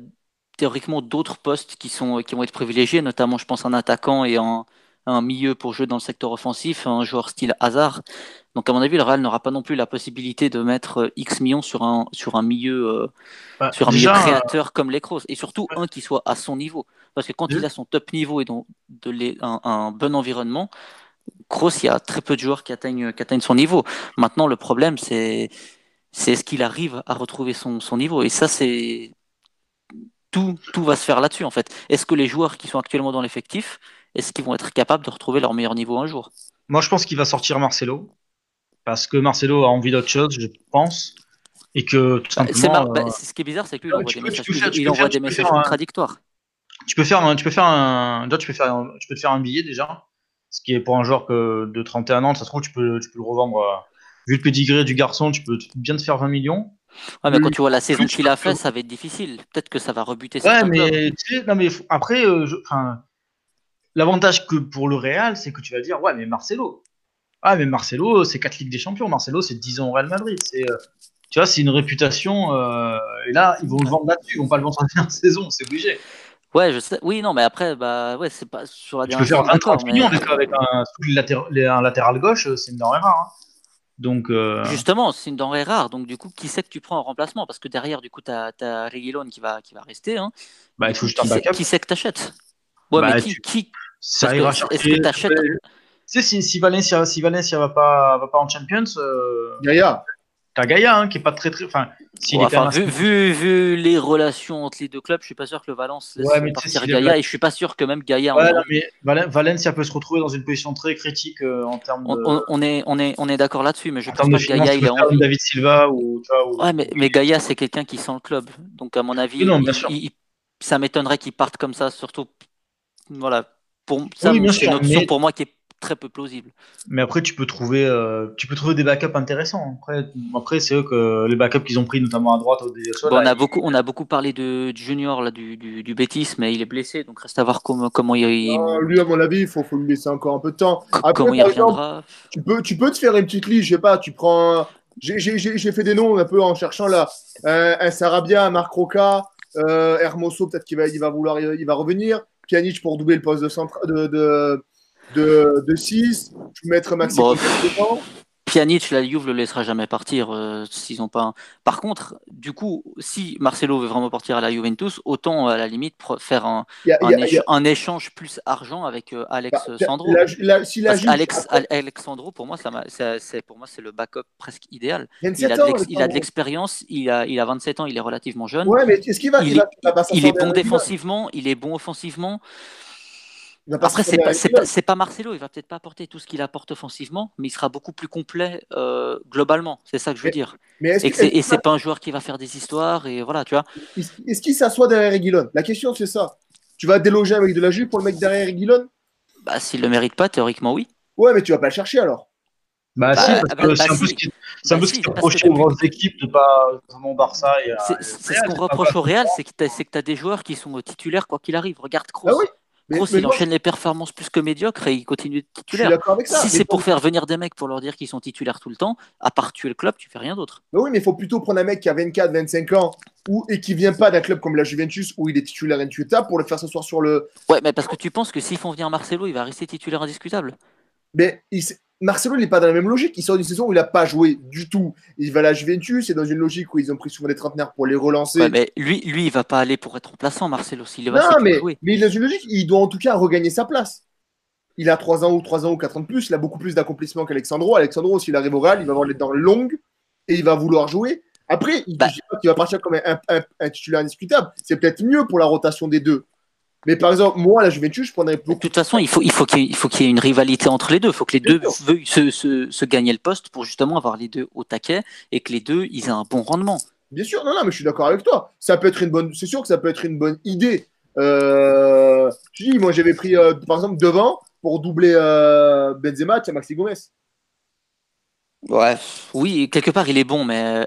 théoriquement d'autres postes qui, sont, qui vont être privilégiés, notamment, je pense, un attaquant et un, un milieu pour jouer dans le secteur offensif, un joueur style Hazard. Donc, à mon avis, le Real n'aura pas non plus la possibilité de mettre euh, X millions sur un, sur un milieu, euh, Bah, sur un déjà, milieu créateur comme les Kroos. Et surtout, un qui soit à son niveau. Parce que quand il a son top niveau et donc de un, bon environnement, Kroos, il y a très peu de joueurs qui atteignent, qui atteignent son niveau. Maintenant, le problème, c'est c'est est-ce qu'il arrive à retrouver son, son niveau? Et ça, c'est tout, tout va se faire là-dessus, en fait. Est-ce que les joueurs qui sont actuellement dans l'effectif, est-ce qu'ils vont être capables de retrouver leur meilleur niveau un jour? Moi, je pense qu'il va sortir Marcelo. Parce que Marcelo a envie d'autre chose, je pense. Et que tout bah, simplement. Bah, ce qui est bizarre, c'est que lui, il envoie des messages, contradictoires. Tu peux faire un, tu peux faire un, tu peux faire, tu peux te faire un billet déjà, ce qui est pour un joueur que de 31 ans, ça se trouve tu peux, tu peux le revendre. Euh, vu le pedigree du garçon, tu peux bien te faire 20 millions. Ouais, mais quand tu vois la saison qu'il a fait, ça va être difficile. Peut-être que ça va rebuter. Ouais, mais, tu sais, non, mais après, euh, l'avantage que pour le Real, c'est que tu vas dire, ouais, mais Marcelo. Ah, mais Marcelo, c'est 4 Ligues des Champions. Marcelo, c'est 10 ans au Real Madrid. C'est, euh, tu vois, c'est une réputation. Euh, et là, ils vont le vendre là-dessus. Ils vont pas le vendre en dernière saison. C'est obligé. Ouais, je sais. Oui, non, mais après, bah, ouais, c'est pas sur la Tu peux faire 20-30 millions avec un, un, latéral gauche, c'est une denrée rare. Hein. Donc, euh, Justement, c'est une denrée rare. Donc, du coup, qui c'est que tu prends en remplacement? Parce que derrière, du coup, tu as, as qui va, qui va rester. Hein. Bah, il faut juste un backup. Qui c'est que tu achètes Ouais, bah, mais qui, qui... Ça ira Est-ce que tu achètes sais, si, si Valencia, si Valencia va pas, va pas en Champions, euh... Gaïa. T'as Gaïa, hein, qui est pas très très. Enfin, vu, vu, les relations entre les deux clubs, je suis pas sûr que le Valence laisse ouais, partir Gaïa et je suis pas sûr que même Gaïa. Ouais, mais Valencia peut se retrouver dans une position très critique euh, en termes de. On, est, on est, on est d'accord là-dessus, mais je pense pas que Gaïa il a envie. David Silva ou. Ouais, mais, mais Gaïa c'est quelqu'un qui sent le club, donc à mon avis, non, ça m'étonnerait qu'il parte comme ça, surtout. Voilà, pour ça, c'est une option pour moi qui est très peu plausible. Mais après, tu peux trouver, euh, tu peux trouver des backups intéressants. Après, après c'est eux que les backups qu'ils ont pris, notamment à droite. on, a beaucoup, on a beaucoup parlé de, Junior, là, du, du, du Bétis, mais il est blessé, donc reste à voir comment, comment il. lui, à mon avis, il faut, faut lui laisser encore un peu de temps. Après, comment il reviendra tu, peux, tu peux te faire une petite liste, je sais pas, tu prends. J'ai fait des noms un peu en cherchant là. un Sarabia, un Marc Roca, euh, Hermoso, peut-être qu'il va, il va vouloir, il va revenir. Pjanic pour doubler le poste de, centre, de, de de, de 6, tu mettre Maxime bon, Pjanic, la Juve le laissera jamais partir euh, s'ils ont pas. Un... Par contre, du coup, si Marcelo veut vraiment partir à la Juventus, autant à la limite faire un, a, un, a, a... échange plus argent avec euh, Alex bah, Sandro. La, la, si la Juve... Alex, Alexandro, pour moi, c'est pour moi c'est le backup presque idéal. Il a de l'expérience, il a, il a 27 ans, il est relativement jeune. Ouais, mais est-ce qu'il va, il, il, va, il est bon défensivement, il est bon offensivement. Après, c'est pas, pas, pas, Marcelo, il va peut-être pas apporter tout ce qu'il apporte offensivement, mais il sera beaucoup plus complet euh, globalement. C'est ça que je veux dire. Mais et c'est ce pas un joueur qui va faire des histoires et voilà, tu vois. Est-ce qu'il s'assoit derrière Reguilon La question c'est ça. Tu vas déloger avec de la jupe pour le mec derrière Reguilon Bah s'il le mérite pas, théoriquement oui. Ouais, mais tu vas pas le chercher alors. Bah, bah si, parce que bah, c'est un, bah, peu ce qui, c'est un peu ce qui reproché aux grandes équipes de pas mon Barça. C'est ce qu'on reproche au Real, c'est que tu as, des joueurs qui sont titulaires quoi qu'il arrive. Regarde Kroos. Mais, il enchaîne les performances plus que médiocres et il continue de titulaire. Si c'est pour faire venir des mecs pour leur dire qu'ils sont titulaires tout le temps, à part tuer le club, tu fais rien d'autre. Mais oui, mais il faut plutôt prendre un mec qui a 24, 25 ans ou, et qui vient pas d'un club comme la Juventus où il est titulaire indiscutable pour le faire s'asseoir sur le. Ouais, mais parce que tu penses que s'ils font venir Marcelo, il va rester titulaire indiscutable. Mais il, Marcelo, il n'est pas dans la même logique. Il sort d'une saison où il n'a pas joué du tout. Il va à la Juventus, c'est dans une logique où ils ont pris souvent des trentenaires pour les relancer. mais lui, lui, il va pas aller pour être remplaçant, Marcelo. S'il va non, mais, mais il est dans une logique, il doit en tout cas regagner sa place. Il a 3 ans ou 3 ans ou 4 ans de plus, il a beaucoup plus d'accomplissement qu'Alexandro. Alexandro, s'il arrive au Real, il va avoir les dents longues et il va vouloir jouer. Après, il, bah. va partir comme un titulaire indiscutable. C'est peut-être mieux pour la rotation des deux. Mais par exemple, moi, la Juventus, je prendrais plus. De toute façon, il faut, il faut qu'il y, ait, ait une rivalité entre les deux. Il faut que les deux veuillent se, se, se, gagner le poste pour justement avoir les deux au taquet et que les deux ils aient un bon rendement. Bien sûr, non, non, mais je suis d'accord avec toi. Ça peut être une bonne, c'est sûr que ça peut être une bonne idée. Euh, je dis, moi, j'avais pris, euh, par exemple, devant pour doubler euh, Benzema, tiens, Maxi Gomez. Ouais, oui, quelque part, il est bon, mais euh,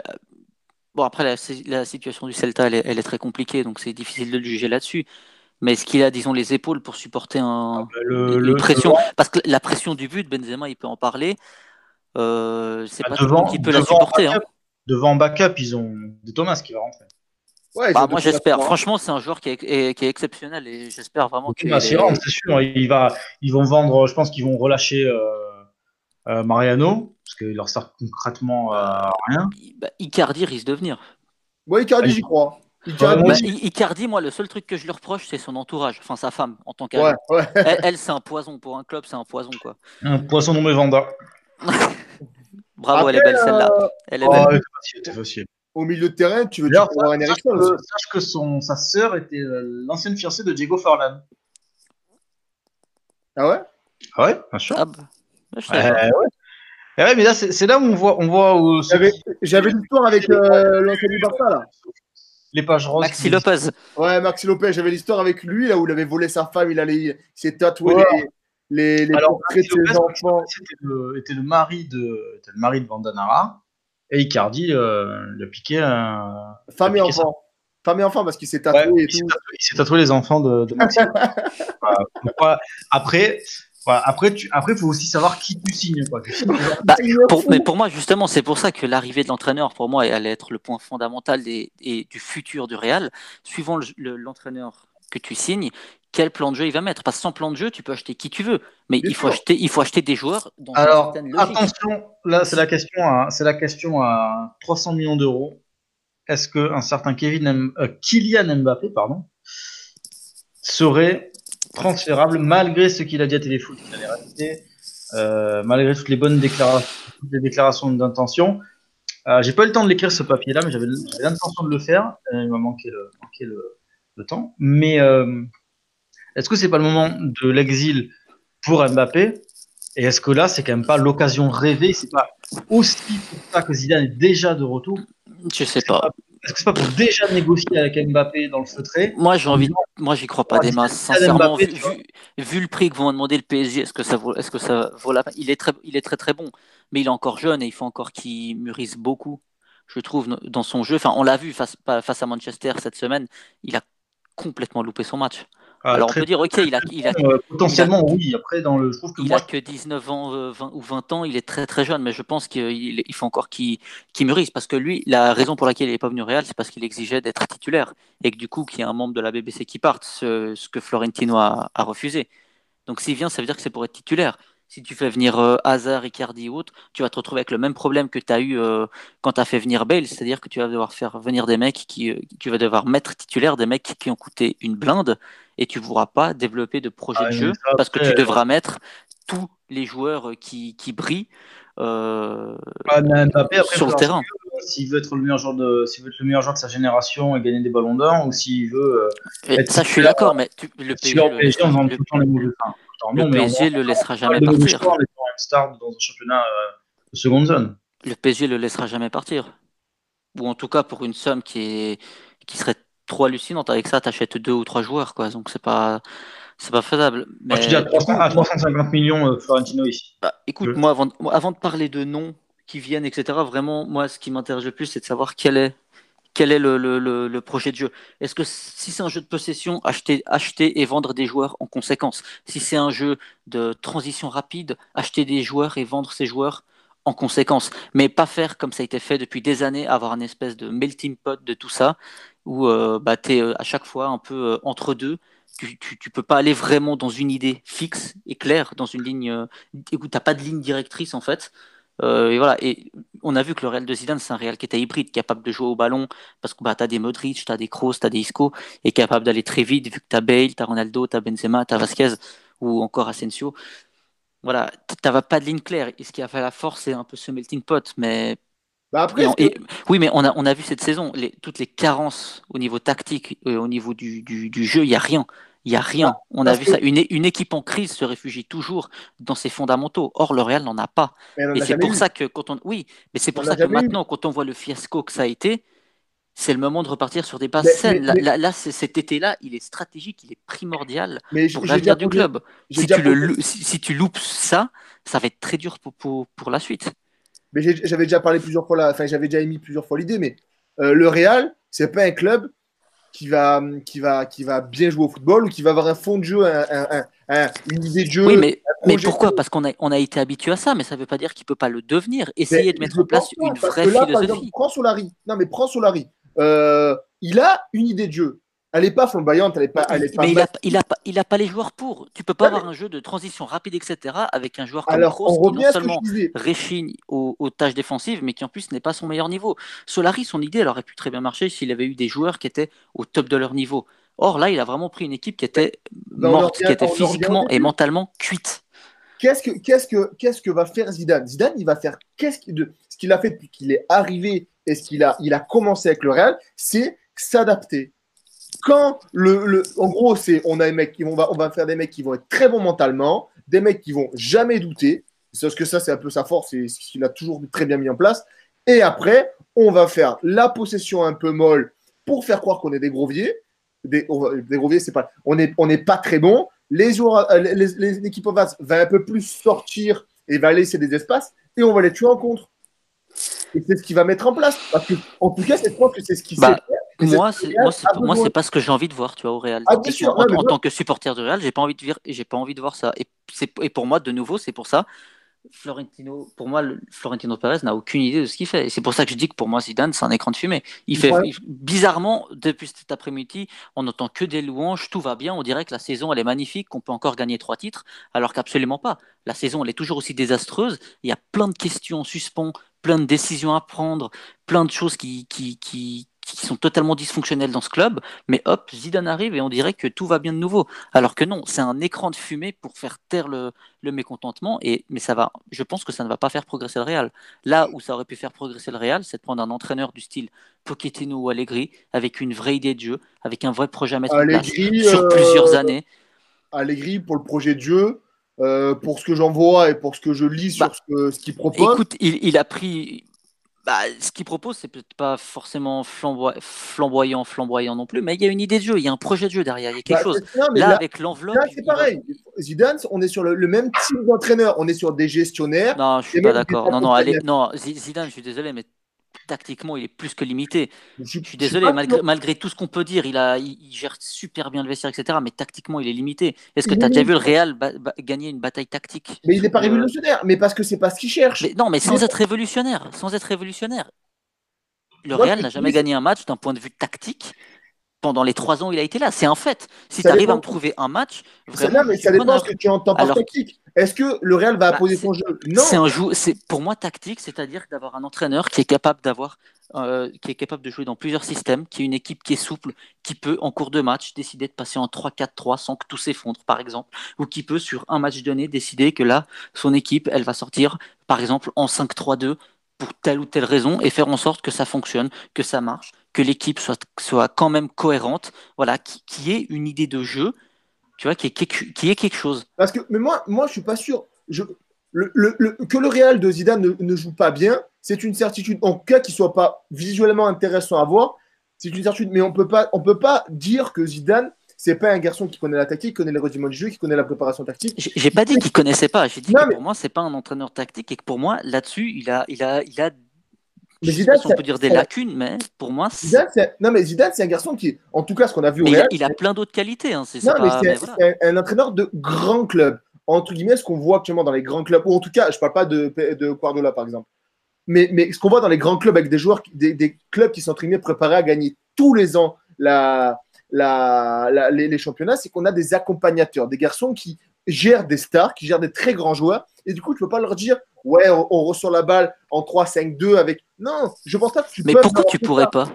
bon, après, la, la situation du Celta, elle est, elle est très compliquée, donc c'est difficile de le juger là-dessus. Mais est-ce qu'il a, disons, les épaules pour supporter un, ah bah, une pression Parce que la pression du but, Benzema, il peut en parler. Euh, c'est bah, pas devant, tout le monde qui peut la supporter. Backup, hein. Devant backup, ils ont des Thomas qui va rentrer. Ouais, bah, moi j'espère. Franchement, c'est un joueur qui est, qui est, exceptionnel et j'espère vraiment que. c'est sûr. Il va, ils vont vendre. Je pense qu'ils vont relâcher euh, euh, Mariano parce qu'il leur sert concrètement à rien. Bah, Icardi risque de venir. Oui, Icardi, j'y crois. Icardi, Bah, moi, le seul truc que je lui reproche, c'est son entourage, enfin sa femme en tant ouais, ouais. Elle, elle, c'est un poison pour un club, c'est un poison quoi. Un poisson nommé Vanda. Bravo, elle est Après, belle celle-là. euh, Elle est Oh, belle. facile, au milieu de terrain, tu veux un sache que, aussi. sache que son, sa sœur était euh, l'ancienne fiancée de Diego Forlan. Ah ouais? Ah ouais, bien sûr. Ah bah, je sais Euh, pas. ouais. Eh ouais, mais là, c'est là où on voit, on voit où ce J'avais l'histoire avec euh, l'ancien du Barça, là. Les pages roses. Maxi qui- Lopez. Ouais, Maxi Lopez, j'avais l'histoire avec lui, là où il avait volé sa femme, il allait, il s'est tatoué Ouais. les, les, les Alors, portraits Maxi de ses Lopez, enfants. Était le, était le mari de, était le mari de Vandanara. Et Icardi, euh, il a piqué un. Femme et ça. enfant. Femme et enfant, parce qu'il s'est Ouais, tatoué et il s'est tatoué, les enfants de, de Maxi. Donc, voilà. Après, voilà. après, tu, après, faut aussi savoir qui tu signes, quoi. Bah, pour- mais pour moi, justement, c'est pour ça que l'arrivée de l'entraîneur, pour moi, allait être le point fondamental des, et du futur du Real. Suivant le- le- l'entraîneur que tu signes, quel plan de jeu il va mettre? Parce que sans plan de jeu, tu peux acheter qui tu veux, mais Bien il faut, acheter, il faut acheter des joueurs dans Alors, attention, là, c'est la question à, c'est la question à 300 millions d'euros. Est-ce que un certain Kevin, M- euh, Kylian Mbappé, pardon, serait transférable malgré ce qu'il a dit à Téléfoot qu'il allait rester, euh, malgré toutes les bonnes déclarations, toutes les déclarations d'intention. Euh, j'ai pas eu le temps de l'écrire ce papier-là, mais j'avais l'intention de le faire. Euh, il m'a manqué le, manqué le, le temps. Mais est-ce que c'est pas le moment de l'exil pour Mbappé? Et est-ce que là, c'est quand même pas l'occasion rêvée? C'est pas aussi pour ça que Zidane est déjà de retour? Je sais pas. Est-ce que c'est pas pour déjà négocier avec Mbappé dans le feutré? Moi, j'ai envie. de- Moi, j'y crois pas Ouais, des masses. Sincèrement, Mbappé, vu, vu- vu le prix que vont demander le PSG, est-ce que ça vaut, est-ce que ça vaut la peine? Il est très, il est très très bon, mais il est encore jeune et il faut encore qu'il mûrisse beaucoup. Je trouve dans son jeu. Enfin, on l'a vu face, face à Manchester cette semaine. Il a complètement loupé son match. Ah, Alors on peut dire, ok, il a, il a, euh, potentiellement, oui. Après, dans le, je trouve que il moi, a que 19 ans euh, 20 ou 20 ans, il est très très jeune, mais je pense qu'il il faut encore qu'il qu'il mûrisse parce que lui, la raison pour laquelle il n'est pas venu au Real, c'est parce qu'il exigeait d'être titulaire et que du coup, qu'il y ait un membre de la BBC qui parte, ce, ce que Florentino a, a refusé. Donc s'il vient, ça veut dire que c'est pour être titulaire. Si tu fais venir euh, Hazard, Icardi ou autre, tu vas te retrouver avec le même problème que tu as eu euh, quand tu as fait venir Bale, c'est-à-dire que tu vas devoir faire venir des mecs qui, euh, tu vas devoir mettre titulaire des mecs qui ont coûté une blinde et tu ne pourras pas développer de projet Ah, de jeu ça, parce que tu devras mettre tous les joueurs qui, qui brillent euh, Ah, mais Mbappé, après, sur le terrain. S'il veut être le meilleur joueur de, s'il veut être le meilleur joueur de sa génération et gagner des ballons d'or, ou s'il veut, ça, je suis d'accord, mais tu- le tout le le le non, mais en PSG faisant le laissera jamais partir. star dans un championnat euh, de seconde zone. Le PSG le laissera jamais partir. Ou en tout cas pour une somme qui est qui serait trop hallucinante. Avec ça, tu achètes deux ou trois joueurs, quoi. Donc c'est pas c'est pas faisable. Moi, je Mais dis à, 300 à 350 millions, euh, Florentino ici. bah, écoute, Je- moi avant, avant de parler de noms qui viennent, etc. Vraiment, moi, ce qui m'intéresse le plus, c'est de savoir quel est quel est le, le, le, projet de jeu. Est-ce que si c'est un jeu de possession, acheter, acheter et vendre des joueurs en conséquence? Si c'est un jeu de transition rapide, acheter des joueurs et vendre ces joueurs en conséquence. Mais pas faire comme ça a été fait depuis des années, avoir un espèce de melting pot de tout ça, où euh, bah, tu es à chaque fois un peu euh, entre deux. Tu, tu, tu peux pas aller vraiment dans une idée fixe et claire, dans une ligne euh, où tu n'as pas de ligne directrice en fait. Euh, et voilà. Et on a vu que le Real de Zidane, c'est un Real qui était hybride, capable de jouer au ballon, parce que bah, tu as des Modric, tu as des Kroos, tu as des Isco, et capable d'aller très vite, vu que tu as Bale, tu as Ronaldo, tu as Benzema, tu as Vasquez, ou encore Asensio. Voilà, tu pas de ligne claire. Et ce qui a fait la force, c'est un peu ce melting pot. Mais Bah après, et- oui, mais on a, on a vu cette saison, les, toutes les carences au niveau tactique, euh, au niveau du, du, du jeu, il n'y a rien. Il n'y a rien. On a vu que- ça. Une, une équipe en crise se réfugie toujours dans ses fondamentaux. Or, le Real n'en a pas. Et c'est pour eu. ça que quand on. Oui, mais c'est pour On ça que eu. maintenant, quand on voit le fiasco que ça a été, c'est le moment de repartir sur des bases Mais- saines. mais- Là, mais- là, là, c'est- cet été-là, il est stratégique, il est primordial pour l'avenir du club. Si tu, le, si, si tu loupes ça, ça va être très dur pour, pour, pour la suite. Mais j'avais déjà parlé plusieurs fois là, enfin j'avais déjà émis plusieurs fois l'idée, mais euh, le Real, c'est pas un club qui va, qui, va, qui va bien jouer au football ou qui va avoir un fond de jeu, un- un- un- un- une idée de jeu. Oui, mais, pourquoi? Parce qu'on a, on a été habitué à ça, mais ça ne veut pas dire qu'il ne peut pas le devenir. Essayer Mais de mettre en place pas, une vraie là, philosophie. exemple, prends Solari. Non, mais prends Solari. Euh, il a une idée de jeu. Elle n'est pas flamboyante, elle n'est pas. Elle est pas mais il n'a pas- il a pas les joueurs pour. Tu peux pas Ouais, avoir un jeu de transition rapide, etc. avec un joueur comme Alors, Kroos on qui revient non que je seulement réchigne aux, aux tâches défensives, mais qui en plus n'est pas son meilleur niveau. Solari, son idée, elle aurait pu très bien marcher s'il avait eu des joueurs qui étaient au top de leur niveau. Or là, il a vraiment pris une équipe qui était en morte, qui était physiquement et mentalement cuite. Qu'est-ce que, qu'est-ce que, qu'est-ce que va faire Zidane? Zidane, il va faire qu'est-ce qu'il, de, ce qu'il a fait depuis qu'il est arrivé et ce qu'il a, il a commencé avec le Real, c'est s'adapter. Quand le, le, en gros, c'est, on a des mecs qui vont, on va, on va faire des mecs qui vont être très bons mentalement, des mecs qui vont jamais douter. Parce que ça, c'est un peu sa force, c'est ce qu'il a toujours très bien mis en place. Et après, on va faire la possession un peu molle pour faire croire qu'on est des groviers. Des, des groviers, c'est pas, on n'est on n'est pas très bon. Les joueurs, euh, l'équipe en face va un peu plus sortir et va laisser des espaces et on va les tuer en contre. Et c'est ce qu'il va mettre en place. Parce que, en tout cas, c'est je pense que c'est ce qu'il Bah, sait faire. Moi, c'est moi, c'est pas ce que j'ai envie de voir, tu vois, au Real. Ah, bien sûr, en, tant que supporter du Real, j'ai pas envie de j'ai pas envie de voir ça. Et, c'est- et pour moi, de nouveau, c'est pour ça. Florentino, pour moi, le- Florentino Pérez n'a aucune idée de ce qu'il fait. Et c'est pour ça que je dis que pour moi, Zidane, c'est un écran de fumée. Il fait, Ouais. il- bizarrement, depuis cet après-midi, on n'entend que des louanges, tout va bien. On dirait que la saison, elle est magnifique, qu'on peut encore gagner trois titres, alors qu'absolument pas. La saison, elle est toujours aussi désastreuse. Il y a plein de questions en suspens, plein de décisions à prendre, plein de choses qui, qui, qui, qui sont totalement dysfonctionnelles dans ce club. Mais hop, Zidane arrive et on dirait que tout va bien de nouveau. Alors que non, c'est un écran de fumée pour faire taire le, le mécontentement. Et, mais ça va, je pense que ça ne va pas faire progresser le Real. Là où ça aurait pu faire progresser le Real, c'est de prendre un entraîneur du style Pochettino ou Allegri, avec une vraie idée de jeu, avec un vrai projet à mettre en Allegri, place sur euh, plusieurs années. Allegri pour le projet de jeu, euh, pour ce que j'en vois et pour ce que je lis Bah, sur ce, qu'il propose. Écoute, il, il a pris. Bah, ce qu'il propose, c'est peut-être pas forcément flamboy- flamboyant, flamboyant non plus, mais il y a une idée de jeu, il y a un projet de jeu derrière, il y a quelque Bah, chose. non, Là, là- avec l'enveloppe. là, c'est va- pareil. Zidane, on est sur le, le même type d'entraîneur. On est sur des gestionnaires. Non, je suis pas d'accord. Non, non, allez, Zidane, je suis désolé, mais tactiquement, il est plus que limité. Je, Je suis désolé, malgré, tout ce qu'on peut dire, il, a, il, il gère super bien le vestiaire, etc. Mais tactiquement, il est limité. Est-ce que tu as déjà vu le. Real ba- ba- gagner une bataille tactique Mais il n'est pas révolutionnaire. Mais parce que c'est pas ce qu'il cherche. mais, Non, mais sans être révolutionnaire. Sans être révolutionnaire. Le Moi, Real n'a jamais gagné un match d'un point de vue tactique pendant les trois ans où il a été là. C'est un fait. Si tu arrives à me trouver un match, vraiment, non, mais ça dépend preneur. ce que tu entends par Alors- tactique. Est-ce que le Real va Bah, imposer son jeu? Non. C'est un jou- pour moi tactique, c'est-à-dire d'avoir un entraîneur qui est capable d'avoir, euh, qui est capable de jouer dans plusieurs systèmes, qui est une équipe qui est souple, qui peut en cours de match décider de passer en 3-4-3 sans que tout s'effondre, par exemple, ou qui peut sur un match donné décider que là, son équipe, elle va sortir, par exemple, en 5-3-2 pour telle ou telle raison et faire en sorte que ça fonctionne, que ça marche, que l'équipe soit, soit quand même cohérente, voilà, qui, qui ait une idée de jeu, tu vois, qui est qui est quelque chose. Parce que, mais moi, moi, je suis pas sûr. Je, le, le- que le Real de Zidane ne, ne joue pas bien, c'est une certitude. En cas, qu'il soit pas visuellement intéressant à voir, c'est une certitude. Mais on peut pas, on peut pas dire que Zidane, c'est pas un garçon qui connaît la tactique, qui connaît les rudiments du jeu, qui connaît la préparation tactique. J'ai pas dit qu'il connaissait pas. J'ai dit Non, que mais- pour moi, c'est pas un entraîneur tactique et que pour moi, là-dessus, il a, il a, il a. Mais Je sais Zidane, pas si on peut dire des lacunes, mais pour moi, c'est- Zidane, non, mais Zidane, c'est un garçon qui, en tout cas, ce qu'on a vu au mais il a, Real, il a plein d'autres qualités. Hein. C'est pas. voilà. un, un entraîneur de grands clubs. Entre guillemets, ce qu'on voit actuellement dans les grands clubs, ou en tout cas, je parle pas de, de Guardiola, par exemple. Mais, mais ce qu'on voit dans les grands clubs avec des joueurs, des clubs qui sont entre guillemets préparés à gagner tous les ans la, la, la- les, les championnats, c'est qu'on a des accompagnateurs, des garçons qui gèrent des stars, qui gèrent des très grands joueurs. Et du coup, tu peux pas leur dire, ouais, on, on reçoit la balle en 3-5-2 avec. Non, je pense pas que tu Mais peux. pourquoi tu pourrais pas?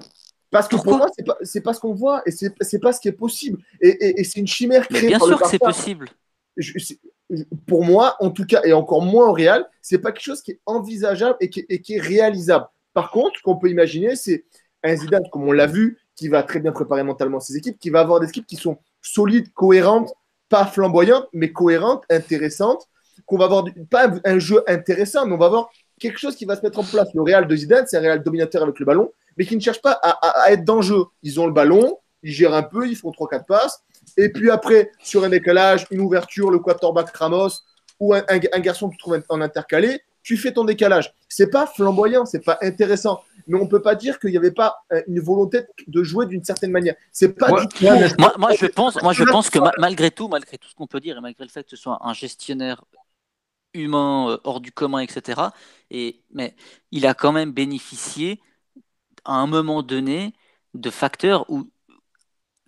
Parce que pour moi, c'est pas, c'est pas ce qu'on voit et c'est c'est pas ce qui est possible. Et, et- et c'est une chimère Mais créée bien par sûr le que c'est possible. Je- c'est- je- pour moi, en tout cas, et encore moins au Real, c'est pas quelque chose qui est envisageable et qui, est- et qui est réalisable. Par contre, ce qu'on peut imaginer, c'est un Zidane, comme on l'a vu, qui va très bien préparer mentalement ses équipes, qui va avoir des équipes qui sont solides, cohérentes, pas flamboyantes, mais cohérentes, intéressantes, qu'on va avoir pas un, jeu intéressant, mais on va avoir quelque chose qui va se mettre en place. Le Real de Zidane, c'est un Real dominateur avec le ballon, mais qui ne cherche pas à, être dans le jeu. Ils ont le ballon, ils gèrent un peu, ils font 3-4 passes, et puis après, sur un décalage, une ouverture, le quarterback Ramos, ou un, un- garçon que tu trouves en intercalé, tu fais ton décalage. C'est pas flamboyant, c'est pas intéressant, mais on peut pas dire qu'il n'y avait pas euh, une volonté de jouer d'une certaine manière. C'est pas Ouais, du tout. ouais, Moi, moi, je pense, moi, je pense que ma- malgré tout, malgré tout ce qu'on peut dire et malgré le fait que ce soit un gestionnaire humain euh, hors du commun, etc. Et mais il a quand même bénéficié à un moment donné de facteurs où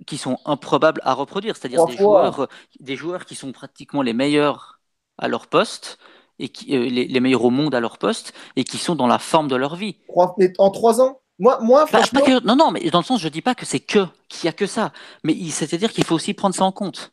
qui sont improbables à reproduire, c'est-à-dire des joueurs, des joueurs qui sont pratiquement les meilleurs à leur poste et qui, euh, les, meilleurs au monde à leur poste et qui sont dans la forme de leur vie. En trois ans? Moi, moi bah, non, non, mais dans le sens, je dis pas que c'est que qu'il y a que ça, mais c'est-à-dire qu'il faut aussi prendre ça en compte.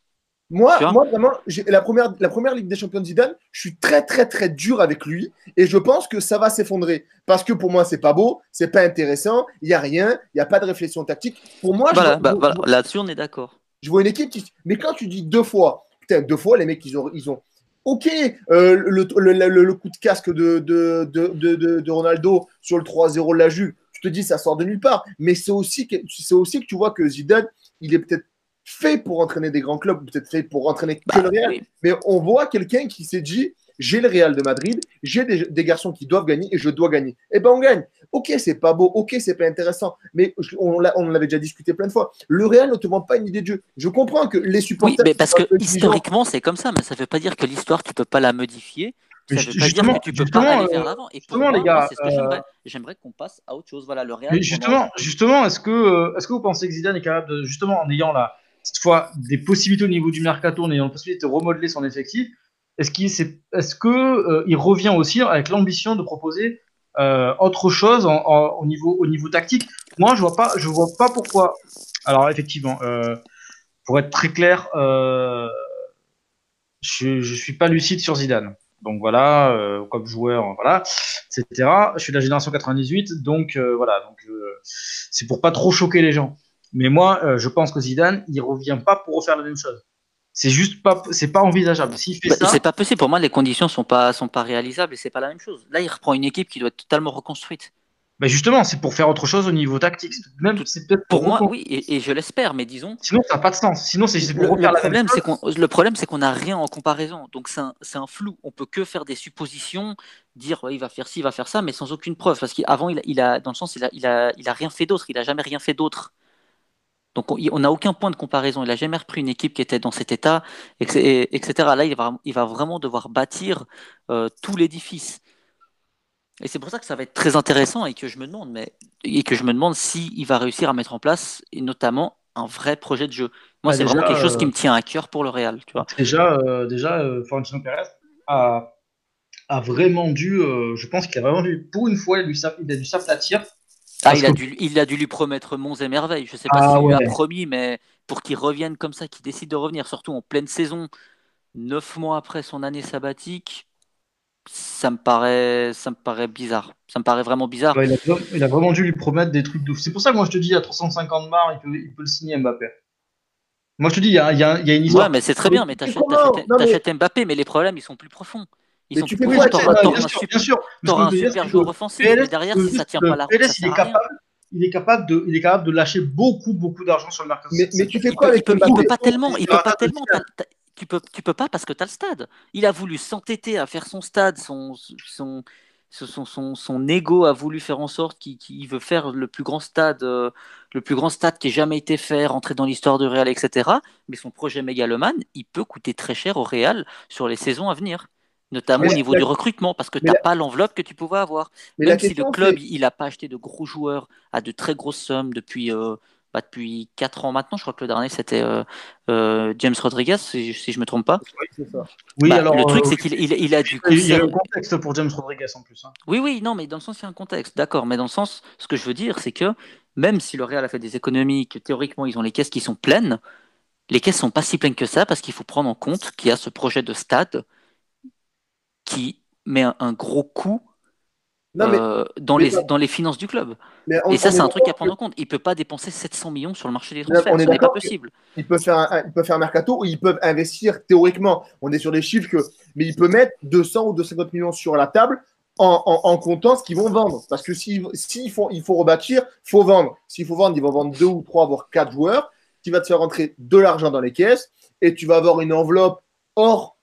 Moi, moi vraiment, la première, la première Ligue des Champions de Zidane, je suis très, très, très dur avec lui et je pense que ça va s'effondrer. Parce que pour moi, c'est pas beau, c'est pas intéressant, il n'y a rien, il n'y a pas de réflexion tactique. Pour moi, bah, là-dessus, on est d'accord. Je vois une équipe qui. Mais quand tu dis deux fois, putain, deux fois, les mecs, ils ont. Ils ont Ok, euh, le, le, coup de casque de, de, de, de Ronaldo sur le 3-0 de la Juve, tu te dis ça sort de nulle part. Mais c'est aussi, que, aussi que tu vois que Zidane, il est peut-être fait pour entraîner des grands clubs, peut-être fait pour entraîner que le bah, Real. Mais on voit quelqu'un qui s'est dit j'ai le Real de Madrid, j'ai des, garçons qui doivent gagner et je dois gagner. Eh ben on gagne. Ok, c'est pas beau, ok, c'est pas intéressant, mais on, on l'avait déjà discuté plein de fois. Le Real ne te vend pas une idée de jeu. Je comprends que les supporters. Oui, mais parce que historiquement c'est comme ça, mais ça veut pas dire que l'histoire tu peux pas la modifier. Ça veut pas dire que tu peux pas aller vers euh, l'avant. Et pour moi, les gars, ce j'aimerais. Euh, j'aimerais qu'on passe à autre chose. Voilà, le Real. Mais justement, justement, est-ce que, euh, est-ce que vous pensez que Zidane est capable de, justement, en ayant la, cette fois des possibilités au niveau du mercato, en ayant la possibilité de remodeler son effectif, est-ce qu'il est, est que euh, il revient aussi avec l'ambition de proposer autre chose au niveau au niveau tactique Moi, je vois pas, je vois pas pourquoi. Alors effectivement, euh, pour être très clair, je je suis pas lucide sur Zidane. Donc voilà, comme joueur, voilà, etc. Je suis de la génération 98, donc voilà, donc c'est pour pas trop choquer les gens. Mais moi, euh, je pense que Zidane, il revient pas pour refaire la même chose. C'est juste pas, c'est pas envisageable. S'il fait bah, ça, c'est pas possible. Pour moi, les conditions sont pas, sont pas réalisables et c'est pas la même chose. Là, il reprend une équipe qui doit être totalement reconstruite. Bah justement, c'est pour faire autre chose au niveau tactique. Même, c'est peut-être pour, moi, oui, et, je l'espère, mais disons. Sinon, ça n'a pas de sens. Sinon, c'est pour le, refaire le problème, c'est qu'on, le problème, c'est qu'on n'a rien en comparaison. Donc, c'est un, un, flou. On peut que faire des suppositions, dire il va faire ci, il va faire ça, mais sans aucune preuve. Parce qu'avant, il, il, a, dans le sens, il a, il a, il a rien fait d'autre. Il a jamais rien fait d'autre. Donc on n'a aucun point de comparaison. Il n'a jamais repris une équipe qui était dans cet état, etc. Là, il va, il va vraiment devoir bâtir euh, tout l'édifice. Et c'est pour ça que ça va être très intéressant et que je me demande, mais, et que je me demande s'il va réussir à mettre en place, et notamment un vrai projet de jeu. Moi, bah, c'est vraiment quelque chose qui me tient à cœur pour le Real. Tu vois. Déjà, euh, déjà euh, Florentino Pérez a, a, vraiment dû, je pense qu'il a vraiment dû, pour une fois, il a dû s'aplatir ah, il, a dû, il a dû lui promettre monts et merveilles. Je ne sais pas ah, s'il lui a promis, mais pour qu'il revienne comme ça, qu'il décide de revenir, surtout en pleine saison, neuf mois après son année sabbatique, ça me paraît, ça me paraît bizarre. Ça me paraît vraiment bizarre. il, a, vraiment dû lui promettre des trucs de C'est pour ça que moi je te dis, à 350 bars, il peut, il peut le signer Mbappé. Moi je te dis, il y a, il y a, une histoire. Ouais, mais c'est très bien, mais t'achètes, Mbappé, mais les problèmes, ils sont plus profonds. Ils sont tu fais quoi Bien sûr, un super joueur offensif, mais derrière, si ça tient pas la route, il est capable il est capable de, il est capable de lâcher beaucoup, beaucoup d'argent sur le marché. Mais, mais tu fais quoi avec il peut, il peut pas tellement, il peut pas tellement. Tu peux, tu peux pas parce que tu as le stade. Il a voulu s'entêter à faire son stade, son, son, son, son, son ego a voulu faire en sorte qu'il veut faire le plus grand stade, euh, le plus grand stade qui ait jamais été fait, rentrer dans l'histoire du Real, etc. Mais son projet mégalomane, il peut coûter très cher au Real sur les saisons à venir notamment au niveau du recrutement, parce que tu n'as pas l'enveloppe que tu pouvais avoir. Même si le club il n'a pas acheté de gros joueurs à de très grosses sommes depuis, euh, bah, depuis 4 ans maintenant, je crois que le dernier c'était euh, euh, James Rodriguez, si, je ne me trompe pas. Oui, ça. oui bah, alors, le truc c'est qu'il il, a du Il y a un contexte pour James Rodriguez en plus. Hein. Oui, oui, non, mais dans le sens, il y a un contexte, d'accord, mais dans le sens, ce que je veux dire, c'est que même si le Real a fait des économies, que théoriquement ils ont les caisses qui sont pleines, les caisses sont pas si pleines que ça parce qu'il faut prendre en compte qu'il y a ce projet de stade qui met un, gros coup euh, dans, les, dans les finances du club. et ça, c'est un truc à prendre en compte. Il ne peut pas dépenser 700 millions sur le marché des transferts. Ce n'est pas possible. Il peut, faire un, il peut faire un mercato ou ils peuvent investir théoriquement. On est sur des chiffres que. Mais il peut mettre 200 ou 250 millions sur la table en, en, comptant ce qu'ils vont vendre. Parce que s'il si, faut, il faut rebâtir, il faut vendre. S'il faut vendre, ils vont vendre deux ou trois, voire quatre joueurs, qui va te faire rentrer de l'argent dans les caisses et tu vas avoir une enveloppe hors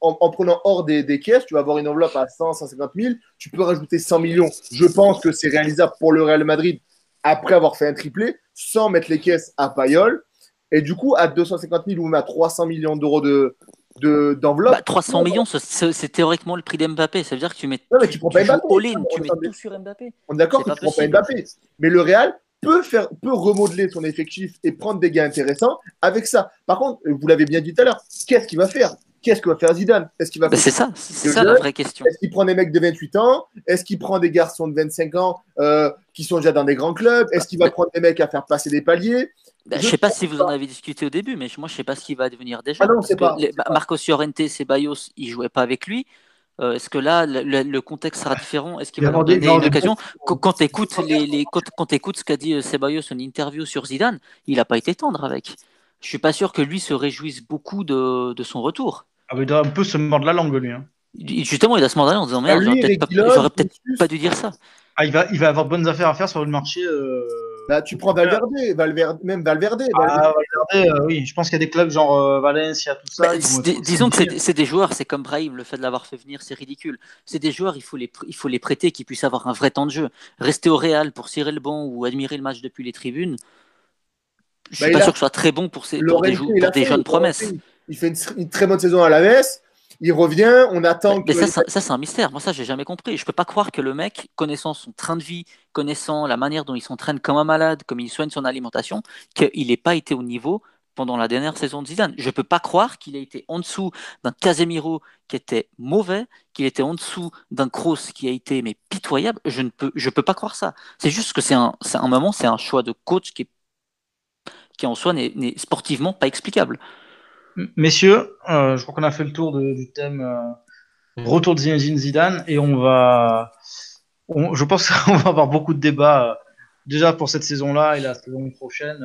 en, prenant hors des, caisses, tu vas avoir une enveloppe à 100, 150 000. Tu peux rajouter 100 millions. Je pense que c'est réalisable pour le Real Madrid après avoir fait un triplé, sans mettre les caisses à paillole. Et du coup, à 250 000 ou même à 300 millions d'euros de, d'enveloppe. 300 bah, millions, c'est théoriquement le prix d'Mbappé. Ça veut dire que tu mets non, mais tu, prends pas Mbappé. All tu mets tout sur Mbappé. On est d'accord que tu prends pas Mbappé. Mais le Real, peut, faire, peut remodeler son effectif et prendre des gars intéressants avec ça. Par contre, vous l'avez bien dit tout à l'heure, qu'est-ce qu'il va faire? Qu'est-ce que va faire Zidane? Est-ce qu'il va bah, C'est ça, c'est ça la vraie question. Est-ce qu'il prend des mecs de 28 ans? Est-ce qu'il prend des garçons de 25 ans euh, qui sont déjà dans des grands clubs? Est-ce qu'il va prendre des mecs à faire passer des paliers? bah, je ne sais pas si vous en avez discuté au début, mais moi je ne sais pas ce qu'il va devenir déjà. Ah non, c'est pas. Les, Marcos Llorente, Ceballos, ils ne jouaient pas avec lui. Euh, est-ce que là, le, contexte sera différent? Est-ce qu'il va leur donner une occasion Quand tu écoutes, les, les, quand, écoutes ce qu'a dit euh, Ceballos en interview sur Zidane, il n'a pas été tendre avec. Je ne suis pas sûr que lui se réjouisse beaucoup de, de son retour. Ah, il doit un peu se mordre la langue, lui. Hein. Justement, il doit se mordre la langue en disant Merde, j'aurais peut-être pas, dû dire ça. Ah, il va, il va avoir de bonnes affaires à faire sur le marché. Euh, bah, tu prends Valverde, Valverde même Valverde. Ah, Valverde euh, oui, je pense qu'il y a des clubs genre euh, Valencia, tout ça. Bah, disons que c'est des joueurs, c'est comme Brahim, le fait de l'avoir fait venir, c'est ridicule. C'est des joueurs, il faut, les, il faut les prêter, qui puissent avoir un vrai temps de jeu. Rester au Real pour cirer le banc ou admirer le match depuis les tribunes, je suis bah, pas sûr que ce soit très bon pour, ces, pour des, des jeunes promesses. Il fait une, très bonne saison à la messe il revient, on attend. Mais, ça, c'est un mystère. Moi, ça, j'ai jamais compris. Je peux pas croire que le mec, connaissant son train de vie, connaissant la manière dont il s'entraîne comme un malade, comme il soigne son alimentation, qu'il n'ait pas été au niveau pendant la dernière saison de Zidane. Je peux pas croire qu'il ait été en dessous d'un Casemiro qui était mauvais, qu'il était en dessous d'un Kroos qui a été mais pitoyable. Je ne peux, je peux pas croire ça. C'est juste que c'est un, un moment, c'est un choix de coach qui, qui en soi n'est sportivement pas explicable. Messieurs, euh, je crois qu'on a fait le tour du thème euh, retour de Zinedine Zidane et on va, je pense qu'on va avoir beaucoup de débats euh, déjà pour cette saison-là et la saison prochaine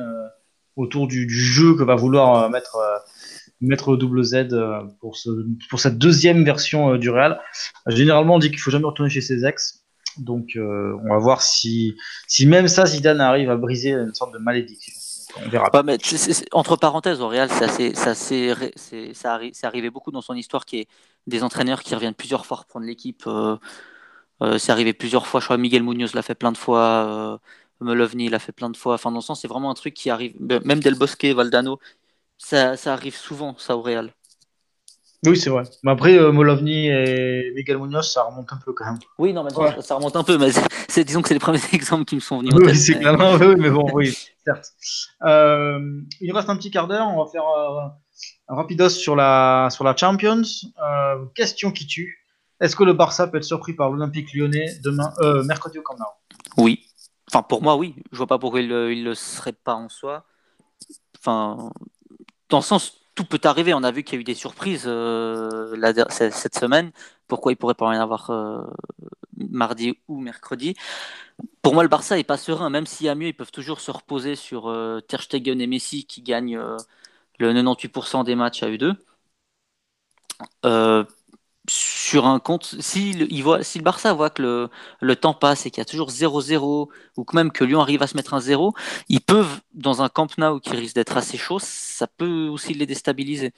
autour du, jeu que va vouloir mettre mettre le double Z pour ce, pour cette deuxième version du Real. Généralement, on dit qu'il faut jamais retourner chez ses ex. Donc, on va voir si, si même ça, Zidane arrive à briser une sorte de malédiction on verra. entre parenthèses, au Real, ça, arrivé beaucoup dans son histoire qui est des entraîneurs qui reviennent plusieurs fois reprendre l'équipe. Euh, euh, c'est arrivé plusieurs fois. Je crois Miguel Munoz l'a fait plein de fois. Euh, l'a fait plein de fois. Enfin, dans le sens, c'est vraiment un truc qui arrive. Même Del Bosque, Valdano, ça, ça arrive souvent, ça, au Real. Oui, c'est vrai. Mais après, euh, Molovny et Miguel Munoz, ça remonte un peu quand même. Oui, non, mais ça, remonte un peu, mais c'est, disons que c'est les premiers exemples qui me sont venus oui. C'est mais... oui, mais bon, oui, certes. Euh, il nous reste un petit quart d'heure, on va faire euh, un rapidos sur la, sur la Champions. Euh, question qui tue. Est-ce que le Barça peut être surpris par l'Olympique lyonnais demain, mercredi au Camp Nou? Oui. Enfin, pour moi, oui. Je vois pas pourquoi il ne le serait pas en soi. Enfin, dans le sens tout peut arriver. On a vu qu'il y a eu des surprises euh, cette semaine. Pourquoi il pourrait pas en avoir euh, mardi ou mercredi? Pour moi, le Barça est pas serein. Même s'il y a mieux, ils peuvent toujours se reposer sur euh, Ter et Messi qui gagnent le 98% des matchs à eux deux sur un compte, si le, voit, si le Barça voit que le, le temps passe et qu'il y a toujours 0-0, ou que même que Lyon arrive à se mettre un 0, ils peuvent, dans un Camp Nou qui risque d'être assez chaud, ça peut aussi les déstabiliser.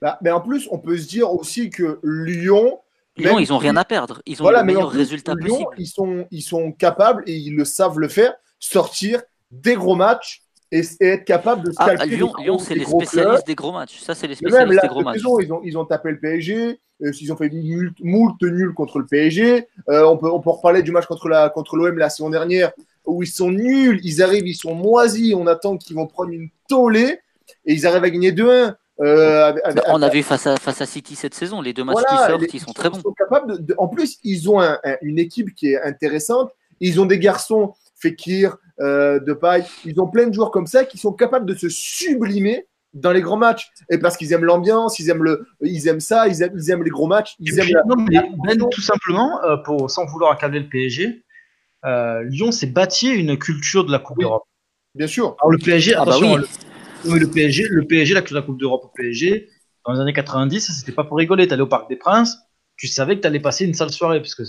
Bah, mais en plus, on peut se dire aussi que Lyon. Lyon, ils n'ont rien à perdre. Ils ont le meilleur résultat possible. Ils sont, ils sont capables, et ils le savent le faire, sortir des gros matchs et, être capable de se ah, Lyon, Lyon c'est les spécialistes des gros matchs. Ça, c'est les spécialistes des gros matchs. ils, ont, ils ont tapé le PSG. Euh, ils ont fait moult, nuls contre le PSG. Euh, on, peut, on peut reparler du match contre l'OM contre la saison dernière où ils sont nuls. Ils arrivent, ils sont moisis. On attend qu'ils vont prendre une tollée et ils arrivent à gagner 2-1. Euh, on a vu face à, face à City cette saison, les deux matchs qui sortent, ils sont très bons. capables de, en plus, ils ont une équipe qui est intéressante. Ils ont des garçons, Fekir, euh, de paille. Ils ont plein de joueurs comme ça qui sont capables de se sublimer dans les grands matchs. Et parce qu'ils aiment l'ambiance, ils aiment le, ils aiment ça, ils aiment, ils aiment les gros matchs. Ils aiment ben, tout simplement, euh, pour, sans vouloir accabler le PSG, euh, Lyon s'est bâti une culture de la Coupe d'Europe. Bien sûr. Alors le PSG, ah bah attention, le, PSG, le PSG, la culture de la Coupe d'Europe au PSG, dans les années 90, c'était pas pour rigoler. Tu allais au Parc des Princes, tu savais que tu allais passer une sale soirée parce que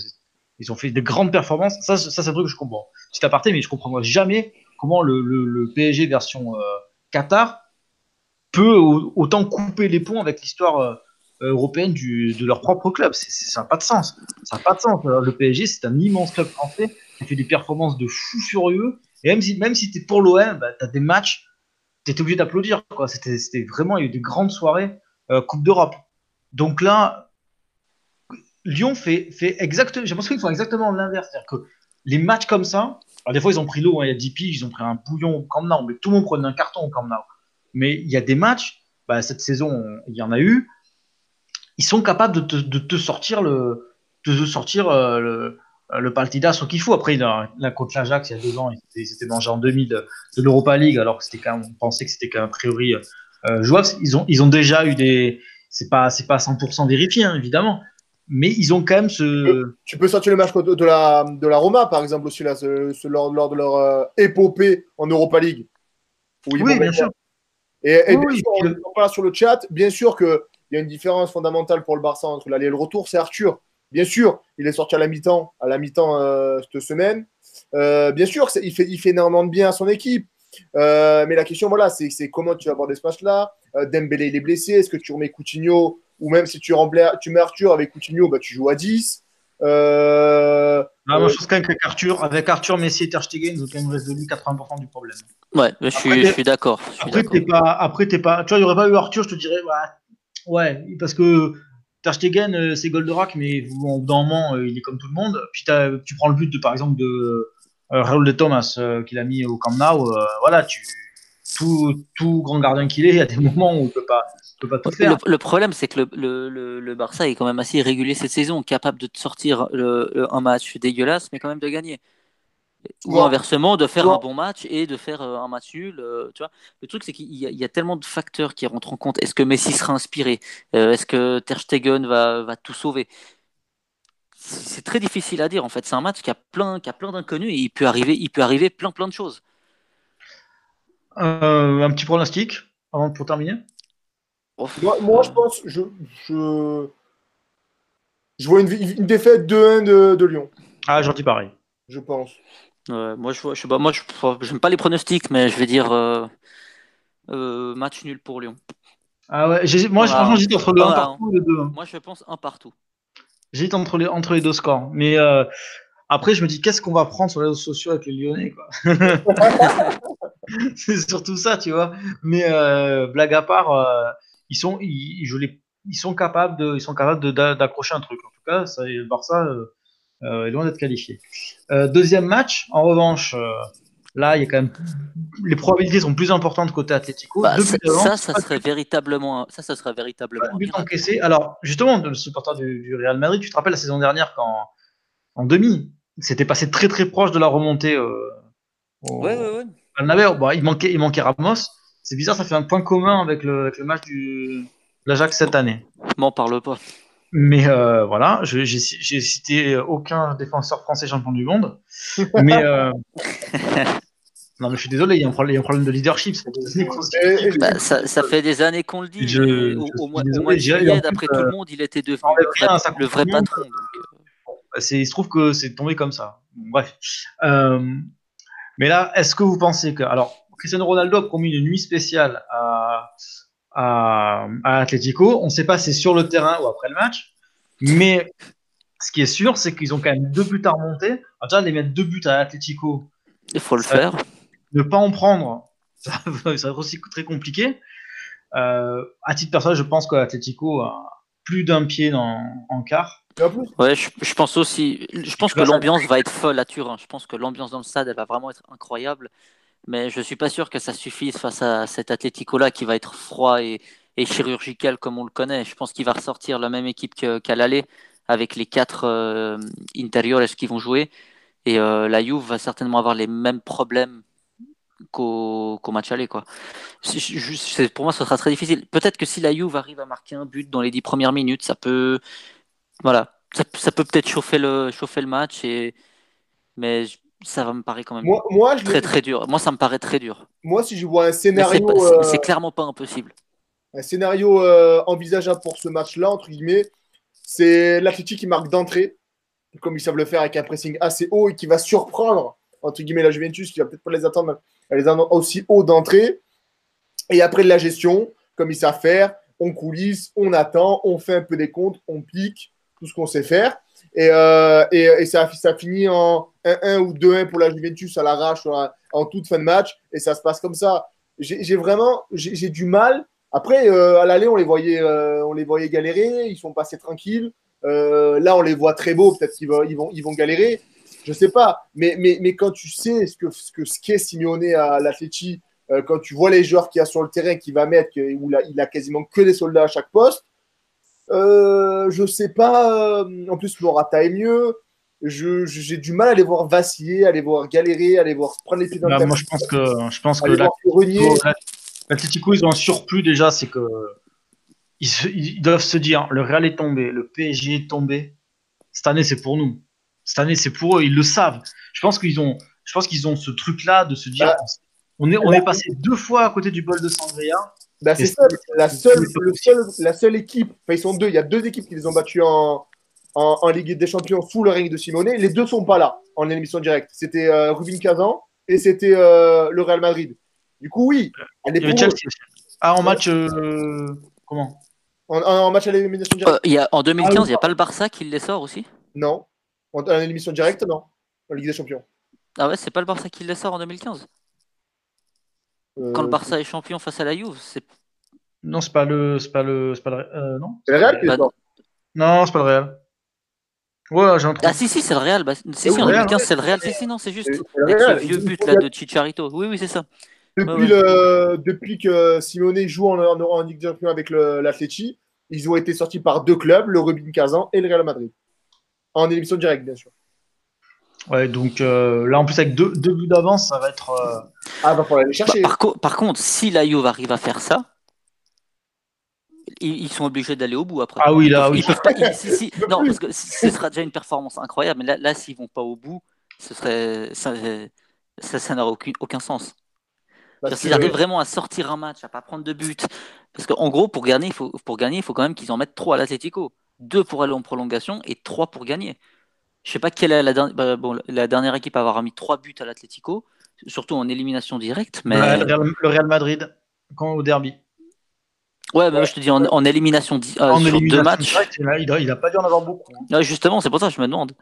ils ont fait de grandes performances. Ça, c'est un truc que je comprends. C'est aparté, mais je comprends moi jamais comment le, PSG version euh, Qatar peut autant couper les ponts avec l'histoire euh, européenne de leur propre club. ça n'a pas de sens. Ça n'a pas de sens. Le PSG, c'est un immense club français qui fait des performances de fou furieux. Et même si, même si tu es pour l'OM, bah, tu as des matchs, tu étais obligé d'applaudir. Vraiment, il y a eu des grandes soirées euh, Coupe d'Europe. Donc là, Lyon fait, exactement, j'ai l'impression qu'ils font exactement l'inverse. C'est-à-dire que les matchs comme ça, Alors, des fois, ils ont pris l'eau, hein, il y a 10 piges, ils ont pris un bouillon au Camp Nou, mais tout le monde prenait un carton au Camp Nou. Mais il y a des matchs, bah, cette saison, il y en a eu, ils sont capables de te, sortir le, de te sortir euh, le, le Partidas qu'il faut. Après, la, la contre il y a deux ans, il s'était mangé en demi de, l'Europa League, alors que quand on pensait que c'était quand même a priori euh, jouable. Ils ont, ils ont déjà eu des, c'est pas, c'est pas 100% vérifié, hein, évidemment, mais ils ont quand même ce. Tu peux sortir le match de la, de la Roma, par exemple, aussi, là, ce, ce, lors, lors, de leur euh, épopée en Europa League. Oui, bien sûr. Et, et oui, bien sûr, on, parle sur le chat, bien sûr qu'il y a une différence fondamentale pour le Barça entre l'aller et le retour, c'est Arthur. Bien sûr, il est sorti à la mi-temps, à la mi-temps euh, cette semaine. Euh, bien sûr, il fait, il fait énormément de bien à son équipe. Mais la question, voilà, c'est comment tu vas aborder ce match-là? Dembélé, il est blessé. Est-ce que tu remets Coutinho? Ou même si tu, tu mets Arthur avec Coutinho, bah, tu joues à 10 euh, ah, moi, je pense quand même qu'avec Arthur, avec Arthur, Messi et Ter Stegen, ils ont quand même résolu 80% du problème. Ouais, je suis, je suis d'accord. Après, t'es pas, après, t'es pas, tu vois, il n'y aurait pas eu Arthur, je te dirais, bah, ouais, parce que Ter Stegen, euh, c'est Goldorak, mais en moment, euh, il est comme tout le monde. Puis tu prends le but, de, par exemple, de euh, Raoul de Thomas, qu'il a mis au Camp Nou. voilà, tu, tout, tout grand gardien qu'il est, il y a des moments où on peut pas, peut pas tout faire. Le, problème, c'est que le, le, le, Barça est quand même assez irrégulier cette saison, capable de sortir un match dégueulasse, mais quand même de gagner. Ou inversement, de faire un bon match et de faire un match nul. tu vois. Le truc, c'est qu'il y, y, a tellement de facteurs qui rentrent en compte. Est-ce que Messi sera inspiré? Est-ce que Ter Stegen va, va tout sauver? C'est très difficile à dire. En fait, c'est un match qui a plein, qui a plein d'inconnus et il peut arriver, il peut arriver plein, plein de choses. Euh, un petit pronostic avant pour terminer? Moi, moi, je pense, je, je, je vois une, une défaite 2-1 de, de Lyon. Ah, j'en dis pareil. Je pense. Ouais, moi, je, je sais pas, moi, je n'aime pas les pronostics, mais je vais dire euh, euh, match nul pour Lyon. Ah ouais, moi, voilà. franchement, j'hésite entre le 1 partout et le 2. Moi, je pense un partout. J'hésite entre les, entre les deux scores. Mais euh, après, je me dis, qu'est-ce qu'on va prendre sur les réseaux sociaux avec les Lyonnais quoi? C'est surtout ça, tu vois. Mais euh, blague à part, euh, ils, sont, ils, je les, ils sont capables de, ils sont capables d'accrocher un truc. En tout cas, ça, le Barça euh, est loin d'être qualifié. deuxième match, en revanche, là, il y a quand même les probabilités sont plus importantes côté Atlético. Bah, ça, ça, ça, serait véritablement, ça, ça serait véritablement. But encaissé. Alors, justement, le supporter du, du, Real Madrid, tu te rappelles la saison dernière quand en demi, c'était passé très très proche de la remontée. Euh, au... Ouais, ouais, ouais. Il, manquait, il manquait Ramos. C'est bizarre, ça fait un point commun avec le, avec le match du l'Ajax cette année. M'en parle pas. Mais euh, voilà, j'ai cité aucun défenseur français champion du monde. mais euh... non, mais je suis désolé, il y a un problème, il y a un problème de leadership. Bah, ça, ça, fait des années qu'on le dit. Je, au, au, mois, au, mois, de juillet, d'après tout le monde, il était devenu le vrai, le vrai patron. Donc... Bah, il se trouve que c'est tombé comme ça. Bref. Euh, mais là, est-ce que vous pensez que. Alors, Cristiano Ronaldo a promis une nuit spéciale à, à, à Atletico. On ne sait pas si c'est sur le terrain ou après le match. Mais ce qui est sûr, c'est qu'ils ont quand même deux buts à remonter. Alors, déjà, les mettre deux buts à Atletico. Il faut le faire. Ne pas en prendre, ça, va être aussi très compliqué. Euh, à titre personnel, je pense qu'Atletico a plus d'un pied dans, en quart. Ouais, je, je, pense aussi. Je pense que l'ambiance va être folle à Turin. Je pense que l'ambiance dans le stade, elle va vraiment être incroyable. Mais je suis pas sûr que ça suffise face à cet Atlético-là qui va être froid et, et, chirurgical comme on le connaît. Je pense qu'il va ressortir la même équipe qu'à l'aller avec les quatre euh, intérieurs qui vont jouer. Et euh, la Juve va certainement avoir les mêmes problèmes qu'au qu match aller. Quoi. pour moi, ce sera très difficile. Peut-être que si la Juve arrive à marquer un but dans les dix premières minutes, ça peut voilà, ça, ça peut peut-être chauffer le, chauffer le match, et... mais ça va me paraître quand même moi, moi, je très très dur. Moi, ça me paraît très dur. Moi, si je vois un scénario. C'est euh... clairement pas impossible. Un scénario euh, envisageable pour ce match-là, entre guillemets, c'est l'Athletic qui marque d'entrée, comme ils savent le faire avec un pressing assez haut et qui va surprendre, entre guillemets, la Juventus, qui va peut-être pas les attendre, les attendre aussi haut d'entrée. Et après de la gestion, comme ils savent faire, on coulisse, on attend, on fait un peu des comptes, on pique tout ce qu'on sait faire. Et, euh, et, ça, ça finit en 1-1 ou 2-1 pour la Juventus à l'arrache en toute fin de match. Et ça se passe comme ça. J'ai vraiment j'ai du mal. Après, euh, à l'aller, on, les voyait, euh, on les voyait galérer. Ils sont passés tranquilles. Là, on les voit très beaux. Peut-être qu'ils vont, ils vont, ils vont galérer. Je sais pas. Mais, mais, mais quand tu sais ce que ce que ce qu'est Simeone à l'Atleti, quand tu vois les joueurs qu'il y a sur le terrain qu'il va mettre, où il a, il a quasiment que des soldats à chaque poste, euh, je sais pas. euh, en plus, Morata est mieux. Je- J'ai du mal à les voir vaciller, à les voir galérer, à les voir prendre les pieds dans le Bah, moi, je pense que, je pense que l'Atlético, ils ont un surplus déjà, c'est que ils, se- ils doivent se dire le Real est tombé, le PSG est tombé. Cette année, c'est pour nous. Cette année, c'est pour eux. Ils le savent. Je pense qu'ils ont, je pense qu'ils ont ce truc-là de se dire, Bah, on est, on est passé deux fois à côté du bol de Sangria. Bah, c'est ça, la c'est- seule, le seul- la seule équipe, enfin ils sont deux, il y a deux équipes qui les ont battus en, en, en Ligue des Champions sous le règne de Simone. Les deux sont pas là en émission directe. C'était euh, Rubin Kazan et c'était euh, le Real Madrid. Du coup, oui, elle est Il y avait pour eux. Chelsea. Ah, en match, euh, comment? En, en match à l'élimination directe. Euh, il y a, en 2015, Ah, il n'y a pas le Barça qui les sort aussi? Non. En, en élimination directe, non. En Ligue des Champions. Ah ouais, c'est pas le Barça qui les sort en 2015 Euh, Quand le Barça est champion face à la Juve, c'est Non, c'est pas le, c'est pas le, c'est pas le, euh, non. C'est le Real qui Bah. Non, c'est pas le Real. Ouais, j'ai un. Ah si si c'est le Real. Bah, si si en le Real, 2015 ouais. c'est le Real. Si si non c'est juste. C'est le Avec Real. ce vieux but là de Chicharito. Oui oui c'est ça. Depuis, Ouais, ouais. Le, depuis que Simone joue en, en, en Ligue des Champions avec le- l'Atleti, ils ont été sortis par deux clubs, le Rubin Kazan et le Real Madrid. En émission directe, bien sûr. Ouais, donc euh, là, en plus, avec deux, deux buts d'avance, ça va être. euh, Ah, va falloir aller Bah, chercher. par, co- par contre si la Juve arrive à faire ça, ils, ils sont obligés d'aller au bout après. Ah oui, là, Ils oui. peuvent pas. ils- si, si, Ils peuvent non parce que ce sera déjà une performance incroyable. Mais là, là s'ils vont pas au bout, ce serait ça ça, ça n'aurait aucun, aucun sens. Parce S'ils arrivent vraiment à sortir un match, à pas prendre de but, parce qu'en gros, pour gagner, il faut, pour gagner, il faut quand même qu'ils en mettent trois à l'Atlético. Deux pour aller en prolongation et trois pour gagner. Je sais pas quelle est la, dernière- bah, bon, la dernière équipe à avoir mis trois buts à l'Atlético, surtout en élimination directe. Mais le, Real, le Real Madrid, quand au derby. ouais, mais moi, je te dis en, en élimination euh, en sur deux matchs. il a, il, a, il a pas dû en avoir beaucoup. hein. Ouais, justement, c'est pour ça que je me demande.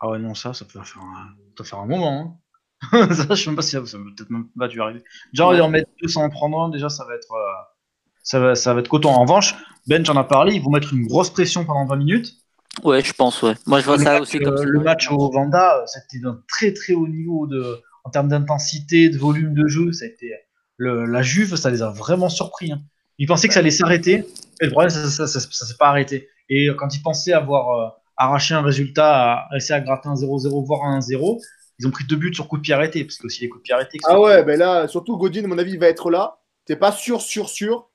Ah ouais, non, ça, ça peut faire un, ça peut faire un moment. hein. ça, je sais même pas si ça, ça peut peut-être même pas dû arriver. Genre, Ouais. en mettre deux sans en prendre un, déjà, ça va être. euh, ça va, ça va être coton. En revanche, Ben, j'en ai parlé, ils vont mettre une grosse pression pendant 20 minutes. Ouais, je pense, ouais. Moi, je vois le ça match, aussi comme ça. le match au Vanda, euh, c'était d'un très très haut niveau de, en termes d'intensité, de volume de jeu. Ça a été, le, la Juve, ça les a vraiment surpris. hein. Ils pensaient que ça allait s'arrêter, et le problème, ça, ça, ça, ça s'est pas arrêté. Et quand ils pensaient avoir euh, arraché un résultat, à, réussi à gratter un 0-0, voire un 1-0, ils ont pris deux buts sur coup de pied arrêté, parce que aussi les coups de pied arrêtés. Ah ouais, ben là, surtout Godin, à mon avis, il va être là. T'es pas sûr, sûr, sûr.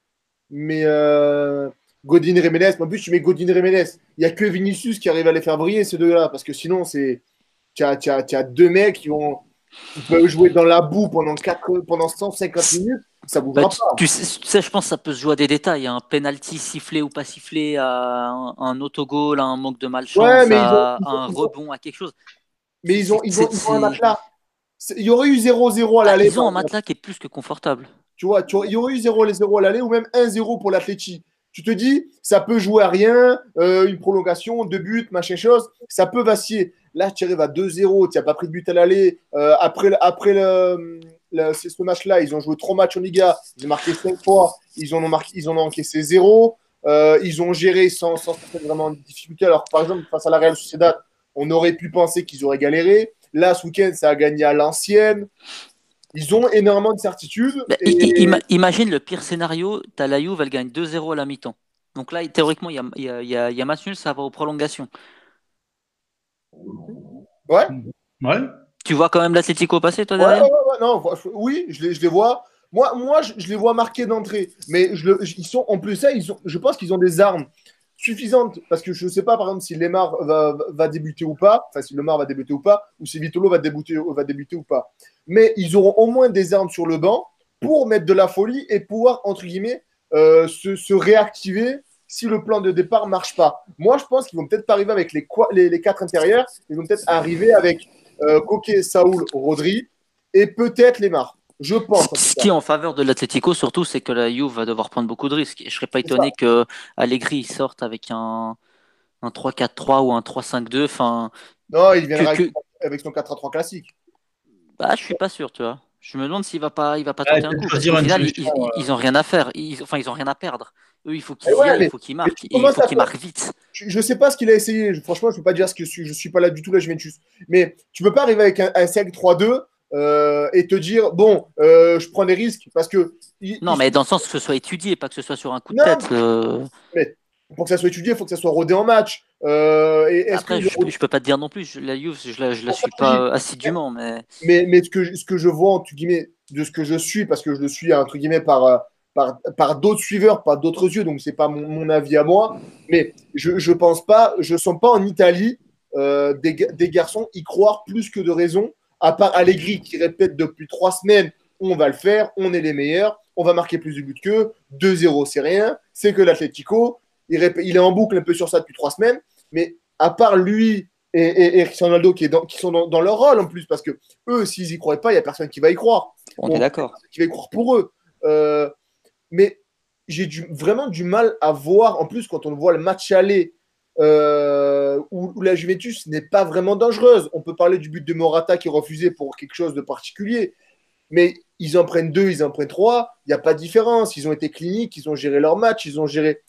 Mais euh, Godin et Remenes, en plus, tu mets Godin et Remenes. Il n'y a que Vinicius qui arrive à les faire briller, ces deux-là. Parce que sinon, c'est. Tu as, as- as deux mecs qui vont. Ils peuvent jouer dans la boue pendant, 4, pendant 150 minutes. Ça bougera Bah, pas. tu sais, tu sais, je pense que ça peut se jouer à des détails. Un penalty sifflé ou pas sifflé, à un, un autogol, à un manque de malchance, Ouais, mais ils à ont- ils ont- un ils ont- rebond, à quelque chose. Mais ils ont, ils ont, un matelas. Il y aurait eu 0-0 à Ah, l'aller. ils ont un matelas qui est plus que confortable. Tu vois, tu vois, il y aurait eu 0-0 à l'aller ou même 1-0 pour l'Atleti. Tu te dis, ça peut jouer à rien, euh, une prolongation, deux buts, machin chose, ça peut vaciller. Là, tu arrives à 2-0, tu n'as pas pris de but à l'aller. Euh, après le- après le, ce match-là, ils ont joué trois matchs en Liga, ils ont marqué cinq fois, ils en ont, marqué, ils ont encaissé zéro. Euh, ils ont géré sans, sans vraiment de difficulté. Alors, par exemple, face à la Real Sociedad, on aurait pu penser qu'ils auraient galéré. Là, ce week-end, ça a gagné à l'ancienne. Ils ont énormément de certitudes. Bah, et- imagine le pire scénario, t'as la Juve, elle gagne 2-0 à la mi-temps. Donc là, théoriquement, il y a, y a- il y a- il y a match nul, ça va aux prolongations. Ouais, Ouais. Tu vois quand même l'Atlético passer, toi, ouais, ouais, derrière ouais, non, oui, je les, je les vois. Moi, moi je, je les vois marqués d'entrée. Mais je le- ils sont, en plus, ça, ils ont, je pense qu'ils ont des armes suffisantes. Parce que je ne sais pas, par exemple, si Lemar va, va débuter ou pas. Enfin, si Lemar va débuter ou pas. Ou si Vitolo va débuter, va débuter ou pas. Mais ils auront au moins des armes sur le banc pour mettre de la folie et pouvoir, entre guillemets, euh, se, réactiver si le plan de départ marche pas. Moi, je pense qu'ils vont peut-être pas arriver avec les, les, quatre intérieurs. Ils vont peut-être arriver avec euh, Coquet, Saoul, Rodri et peut-être Lemar. Je pense. Ce qui est en faveur de l'Atlético, surtout, c'est que la Juve va devoir prendre beaucoup de risques. Et je serais pas étonné que Allegri sorte avec un, un 3-4-3 ou un 3-5-2. Enfin, Non, il viendra que- avec, avec son 4 à 3 classique. bah, je suis pas sûr, tu vois. Je me demande s'il va pas, il va pas Ouais, tenter un coup. Final, ils, ils, ils ont rien à faire. Ils, enfin, ils ont rien à perdre. Eux, il faut qu'ils ouais, il faut qu'ils marquent. il faut qu'ils marquent vite. je ne sais pas ce qu'il a essayé. Franchement, je ne peux pas dire ce que je suis. Je suis pas là du tout la Juventus. Mais tu ne peux pas arriver avec un, un 5-3-2 euh, et te dire bon, euh, je prends des risques parce que. non, mais dans le sens que ce soit étudié, pas que ce soit sur un coup de tête. Euh. Mais pour que ça soit étudié, il faut que ça soit rodé en match. et Après, je, ne peux pas te dire non plus. La Juve, je la, je la suis pas assidûment, mais. Mais, mais ce que ce que je vois entre guillemets de ce que je suis, parce que je le suis entre guillemets par par, par d'autres suiveurs, par d'autres yeux, donc c'est pas mon, mon, avis à moi. Mais je, je pense pas, je sens pas en Italie des, des garçons y croire plus que de raison à part Allegri qui répète depuis trois semaines on va le faire, on est les meilleurs, on va marquer plus de buts qu'eux, 2-0 c'est rien, c'est que l'Atletico, il, il, est en boucle un peu sur ça depuis trois semaines, mais à part lui et, et, Ronaldo qui, est dans, qui sont dans, leur rôle en plus, parce que eux, s'ils y croient pas, il n'y a personne qui va y croire. On est d'accord. Qui va y croire pour eux. Euh, mais j'ai vraiment du mal à voir, en plus, quand on voit le match aller euh, où, la Juventus n'est pas vraiment dangereuse. On peut parler du but de Morata qui est refusé pour quelque chose de particulier, mais ils en prennent deux, ils en prennent trois, il n'y a pas de différence. Ils ont été cliniques, ils ont géré leur match, ils ont géré.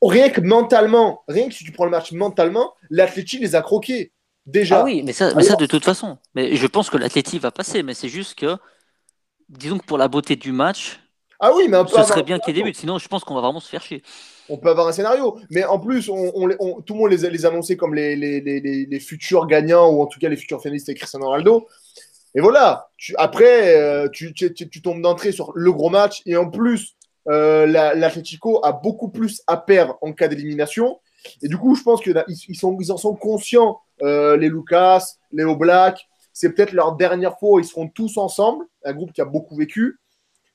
Rien que mentalement, rien que si tu prends le match mentalement, l'Atleti les a croqués. Déjà. Ah oui, mais ça, mais ça de toute façon. Mais je pense que l'Atleti va passer, mais c'est juste que, disons que pour la beauté du match, ah oui, mais ce serait bien qu'il y ait des buts, sinon je pense qu'on va vraiment se faire chier on peut avoir un scénario. Mais en plus, on, tout le monde les, les annonçait comme les, futurs gagnants, ou en tout cas les futurs finalistes et Cristiano Ronaldo. Et voilà, après, euh, tu, tombes d'entrée sur le gros match. Et en plus, euh, l'Atletico a beaucoup plus à perdre en cas d'élimination. Et du coup, je pense qu'ils en sont conscients, euh, les Lucas, les Black. C'est peut-être leur dernière fois où ils seront tous ensemble, un groupe qui a beaucoup vécu.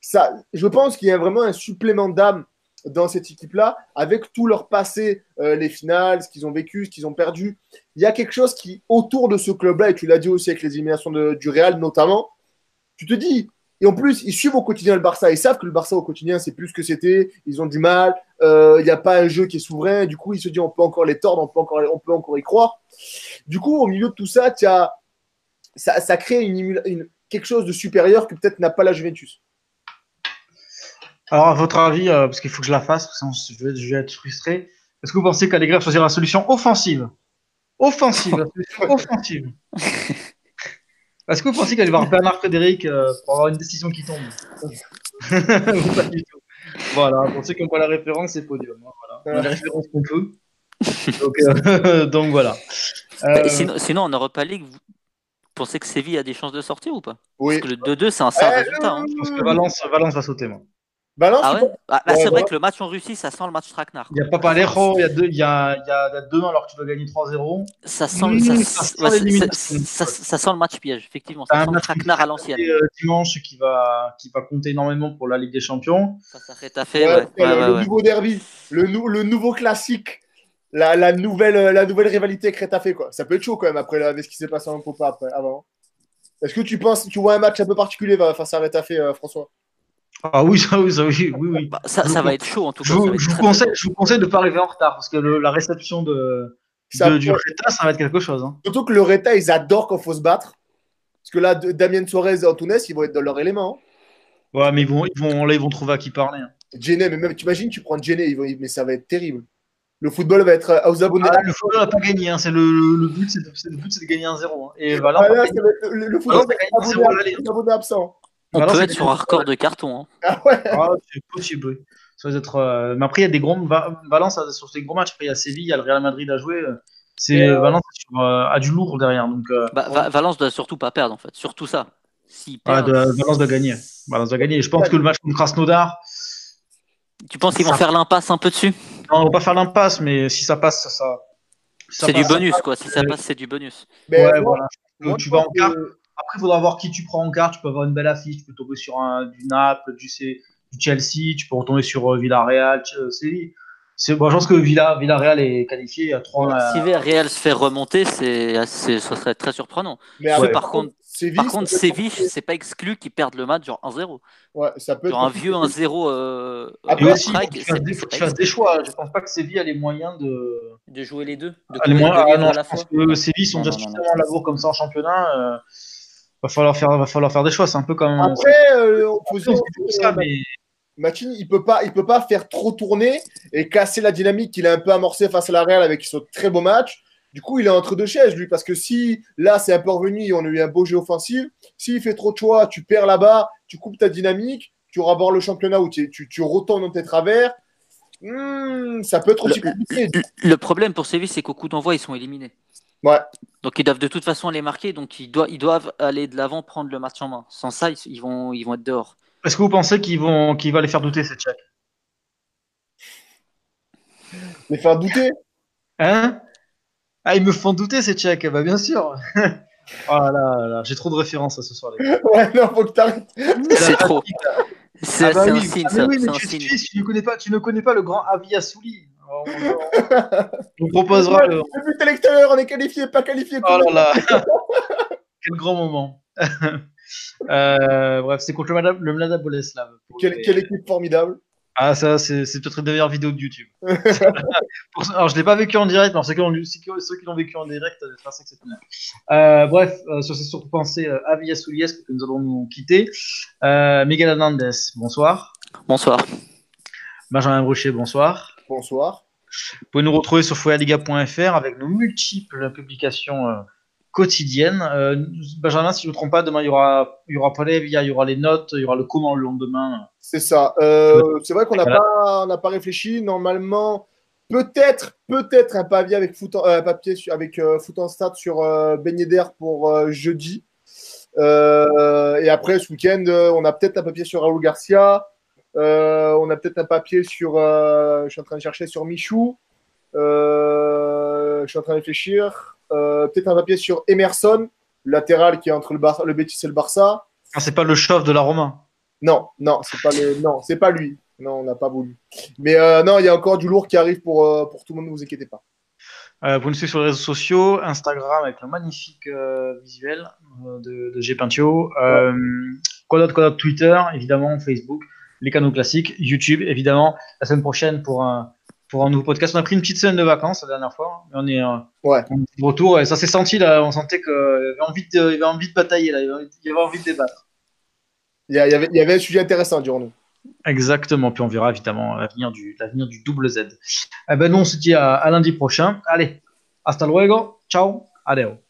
Ça, je pense qu'il y a vraiment un supplément d'âme dans cette équipe-là, avec tout leur passé, euh, les finales, ce qu'ils ont vécu, ce qu'ils ont perdu. Il y a quelque chose qui, autour de ce club-là, et tu l'as dit aussi avec les éliminations du Real notamment, tu te dis, et en plus, ils suivent au quotidien le Barça, ils savent que le Barça au quotidien, c'est plus que c'était, ils ont du mal, euh, il n'y a pas un jeu qui est souverain, du coup, ils se disent, on peut encore les tordre, on peut encore, on peut encore y croire. Du coup, au milieu de tout ça, as, ça, crée quelque chose de supérieur que peut-être n'a pas la Juventus. Alors, à votre avis, euh, parce qu'il faut que je la fasse, sinon je vais, je vais être frustré, est-ce que vous pensez qu'Allegri choisir la solution offensive? Offensive, offensive. Est-ce que vous pensez qu'elle va voir Bernard Frédéric euh, pour avoir une décision qui tombe? Pas du tout. Voilà, pour ceux qui n'ont pas la référence, c'est podium. Hein, voilà. la référence qu'on peut. Donc, euh, donc voilà. Sinon, sinon, en Europa League, vous pensez que Séville a des chances de sortir ou pas? Oui. Parce que le 2-2, c'est un sale résultat. Hein. Je pense que Valence, Valence va sauter, moi. Balance, ah ouais bah, bah, C'est vrai que le match en Russie, ça sent le match traquenard. Il y a Papalejo, il y a deux, il y a, il y a deux alors que tu dois gagner 3-0. Ça sent, mmh, ça, ça, ça, ça, sent le match piège, effectivement. Ça sent le traquenard à l'ancienne. Euh, dimanche qui va, qui va compter énormément pour la Ligue des Champions. Ça s'arrête à faire. Ouais, ouais, le, nouveau derby, le, le nouveau classique. La, la, nouvelle, la nouvelle rivalité Crétafé, quoi. Ça peut être chaud quand même après avec ce qui s'est passé en Copa après, avant. Est-ce que tu penses, tu vois un match un peu particulier face à Rétafé, euh, François? Ah oui, ça, oui, ça, oui, oui. Bah, ça, ça va être chaud en tout cas. Je, vous, conseille, je vous conseille de ne pas arriver en retard parce que le, la réception de, de du Reta, ça va être quelque chose. Hein. Surtout que le Reta, ils adorent quand il faut se battre. Parce que là, Damien Suarez et Antunes, ils vont être dans leur élément. Hein. Ouais, mais ils vont, ils vont, là, ils vont trouver à qui parler. Hein. mais même, tu imagines, tu prends Jenny, mais ça va être terrible. Le football va être aux abonnés. Ah, le football n'a pas gagné. Hein. C'est le, le, but, c'est de, de, gagner un 0 hein. Et voilà. Ah, le, le, football va être abonné absent. On peut être sur un record de carton. Hein. Ah ouais ah, C'est possible, Ça va être, euh, Mais après, il y a des gros. Valence sur ces gros matchs. Après, il y a Séville, il y a le Real Madrid à jouer. C'est euh, Valence sur, euh, a du lourd derrière. Donc, bah, Valence doit surtout pas perdre, en fait. Surtout ça. Ah, Valence doit gagner. Valence doit gagner. Je pense que le match contre Krasnodar. Tu penses qu'ils vont faire l'impasse un peu dessus? Non, on va pas faire l'impasse, mais si ça passe, ça. ça c'est du bonus, quoi. Si ça passe, c'est du bonus. ouais, voilà. tu vas en quart. Après, il faudra voir qui tu prends en carte. Tu peux avoir une belle affiche. Tu peux tomber sur un, du Naples, du, du Chelsea. Tu peux retomber sur euh, Villarreal, euh, Séville. C'est, bon, je pense que Villa, Villarreal est qualifié à 3. Euh, si Villarreal se fait remonter, c'est, ce serait très surprenant. Mais par, contre, Séville, par contre, Séville, c'est pas exclu qu'ils perdent le match genre 1-0. Ouais, ça peut genre un vieux 1-0. Euh, Après, aussi, il faut que tu fasses des choix. Je pense pas que Séville a les moyens de. De jouer les deux. De ah, les moyens, ah, non, je pense que Séville sont déjà suffisamment labour comme ça en championnat va falloir faire, va falloir faire des choix. C'est un peu comme. Après, euh, on peut ça, mais Machine, il peut pas, il peut pas faire trop tourner et casser la dynamique qu'il a un peu amorcée face à la Real avec son très beau match. Du coup, il est entre deux chaises, lui, parce que si là, c'est un peu revenu, on a eu un beau jeu offensif. S'il fait trop de choix, tu perds là-bas, tu coupes ta dynamique, tu rabors le championnat où tu, tu, tu retournes dans tes travers. Hmm, ça peut être aussi Le, compliqué. le- le problème pour Séville, c'est qu'au coup d'envoi, ils sont éliminés. Ouais. Donc ils doivent de toute façon les marquer, donc ils doivent, ils doivent aller de l'avant, prendre le match en main. Sans ça, ils, ils vont, ils vont être dehors. Est-ce que vous pensez qu'ils vont, qu'il va les faire douter, cette Tchèque Les faire douter? Hein? Ah, ils me font douter, ces Tchèques Bah, bien sûr Oh là là, là, j'ai trop de références à ce soir, les gars. Ouais, non, faut que t'arrêtes. C'est trop. C'est Ah bah oui, un signe, ah mais ça. oui, c'est mais un tu, signe. tu- tu ne connais pas, tu ne connais pas le grand Avi Assouli. On, proposera le. But électeur, on est qualifié, pas qualifié. Oh là là Quel grand moment Euh, Bref, c'est contre le Mlada, le Mlada Boleslav. Pour Quelle, les- quelle équipe formidable. Ah, ça, c'est peut-être une des meilleures vidéos de YouTube. Pour alors, je ne l'ai pas vécu en direct, mais alors, ceux qui l'ont ceux- ceux qui l'ont vécu en direct, euh, c'est exceptionnel. Euh, bref, euh, sur ces surtout pensées, euh, Avi Assouliesque, que nous allons nous quitter. Euh, Miguel Hernandez, bonsoir. Bonsoir. Benjamin Brochet, bonsoir. Bonsoir. Vous pouvez nous retrouver sur foyaliga.fr avec nos multiples publications euh, quotidiennes. Euh, Benjamin, si je ne me trompe pas, demain il y aura, il y aura il y aura les notes, il y aura le comment le lendemain. C'est ça. Euh, c'est vrai qu'on n'a Voilà. pas, pas réfléchi. Normalement, peut-être, peut-être un papier avec foot, en- papier sur- avec foot en sur Beignet d'air pour jeudi. Et après, ce week-end, on a peut-être un papier sur Raoul Garcia. Euh, on a peut-être un papier sur. euh, je suis en train de chercher sur Michou. Euh, je suis en train de réfléchir. Euh, peut-être un papier sur Emerson, latéral qui est entre le, Bar- le Betis et le Barça. Ah, c'est pas le chauve de la Romain. Non, non, c'est pas le, non, c'est pas lui. Non, on n'a pas voulu. Mais euh, non, il y a encore du lourd qui arrive pour, euh, pour tout le monde. Ne vous inquiétez pas. Euh, vous nous suivez sur les réseaux sociaux, Instagram avec le magnifique euh, visuel euh, de, de G Pintio. Euh, quoi d'autre, quoi d'autre Twitter, évidemment, Facebook, les canaux classiques, YouTube, évidemment. La semaine prochaine pour un, pour un nouveau podcast. On a pris une petite semaine de vacances la dernière fois, mais on est, euh, Ouais. on est de retour et ça s'est senti là. On sentait qu'il avait envie de, il avait envie de batailler là, il avait, il avait envie de débattre. Il y, avait, il y avait un sujet intéressant, dirons-nous. Exactement. Puis on verra évidemment l'avenir du, l'avenir du double Z. Eh ben nous on se dit à, à lundi prochain. Allez, hasta luego. Ciao. Adeo.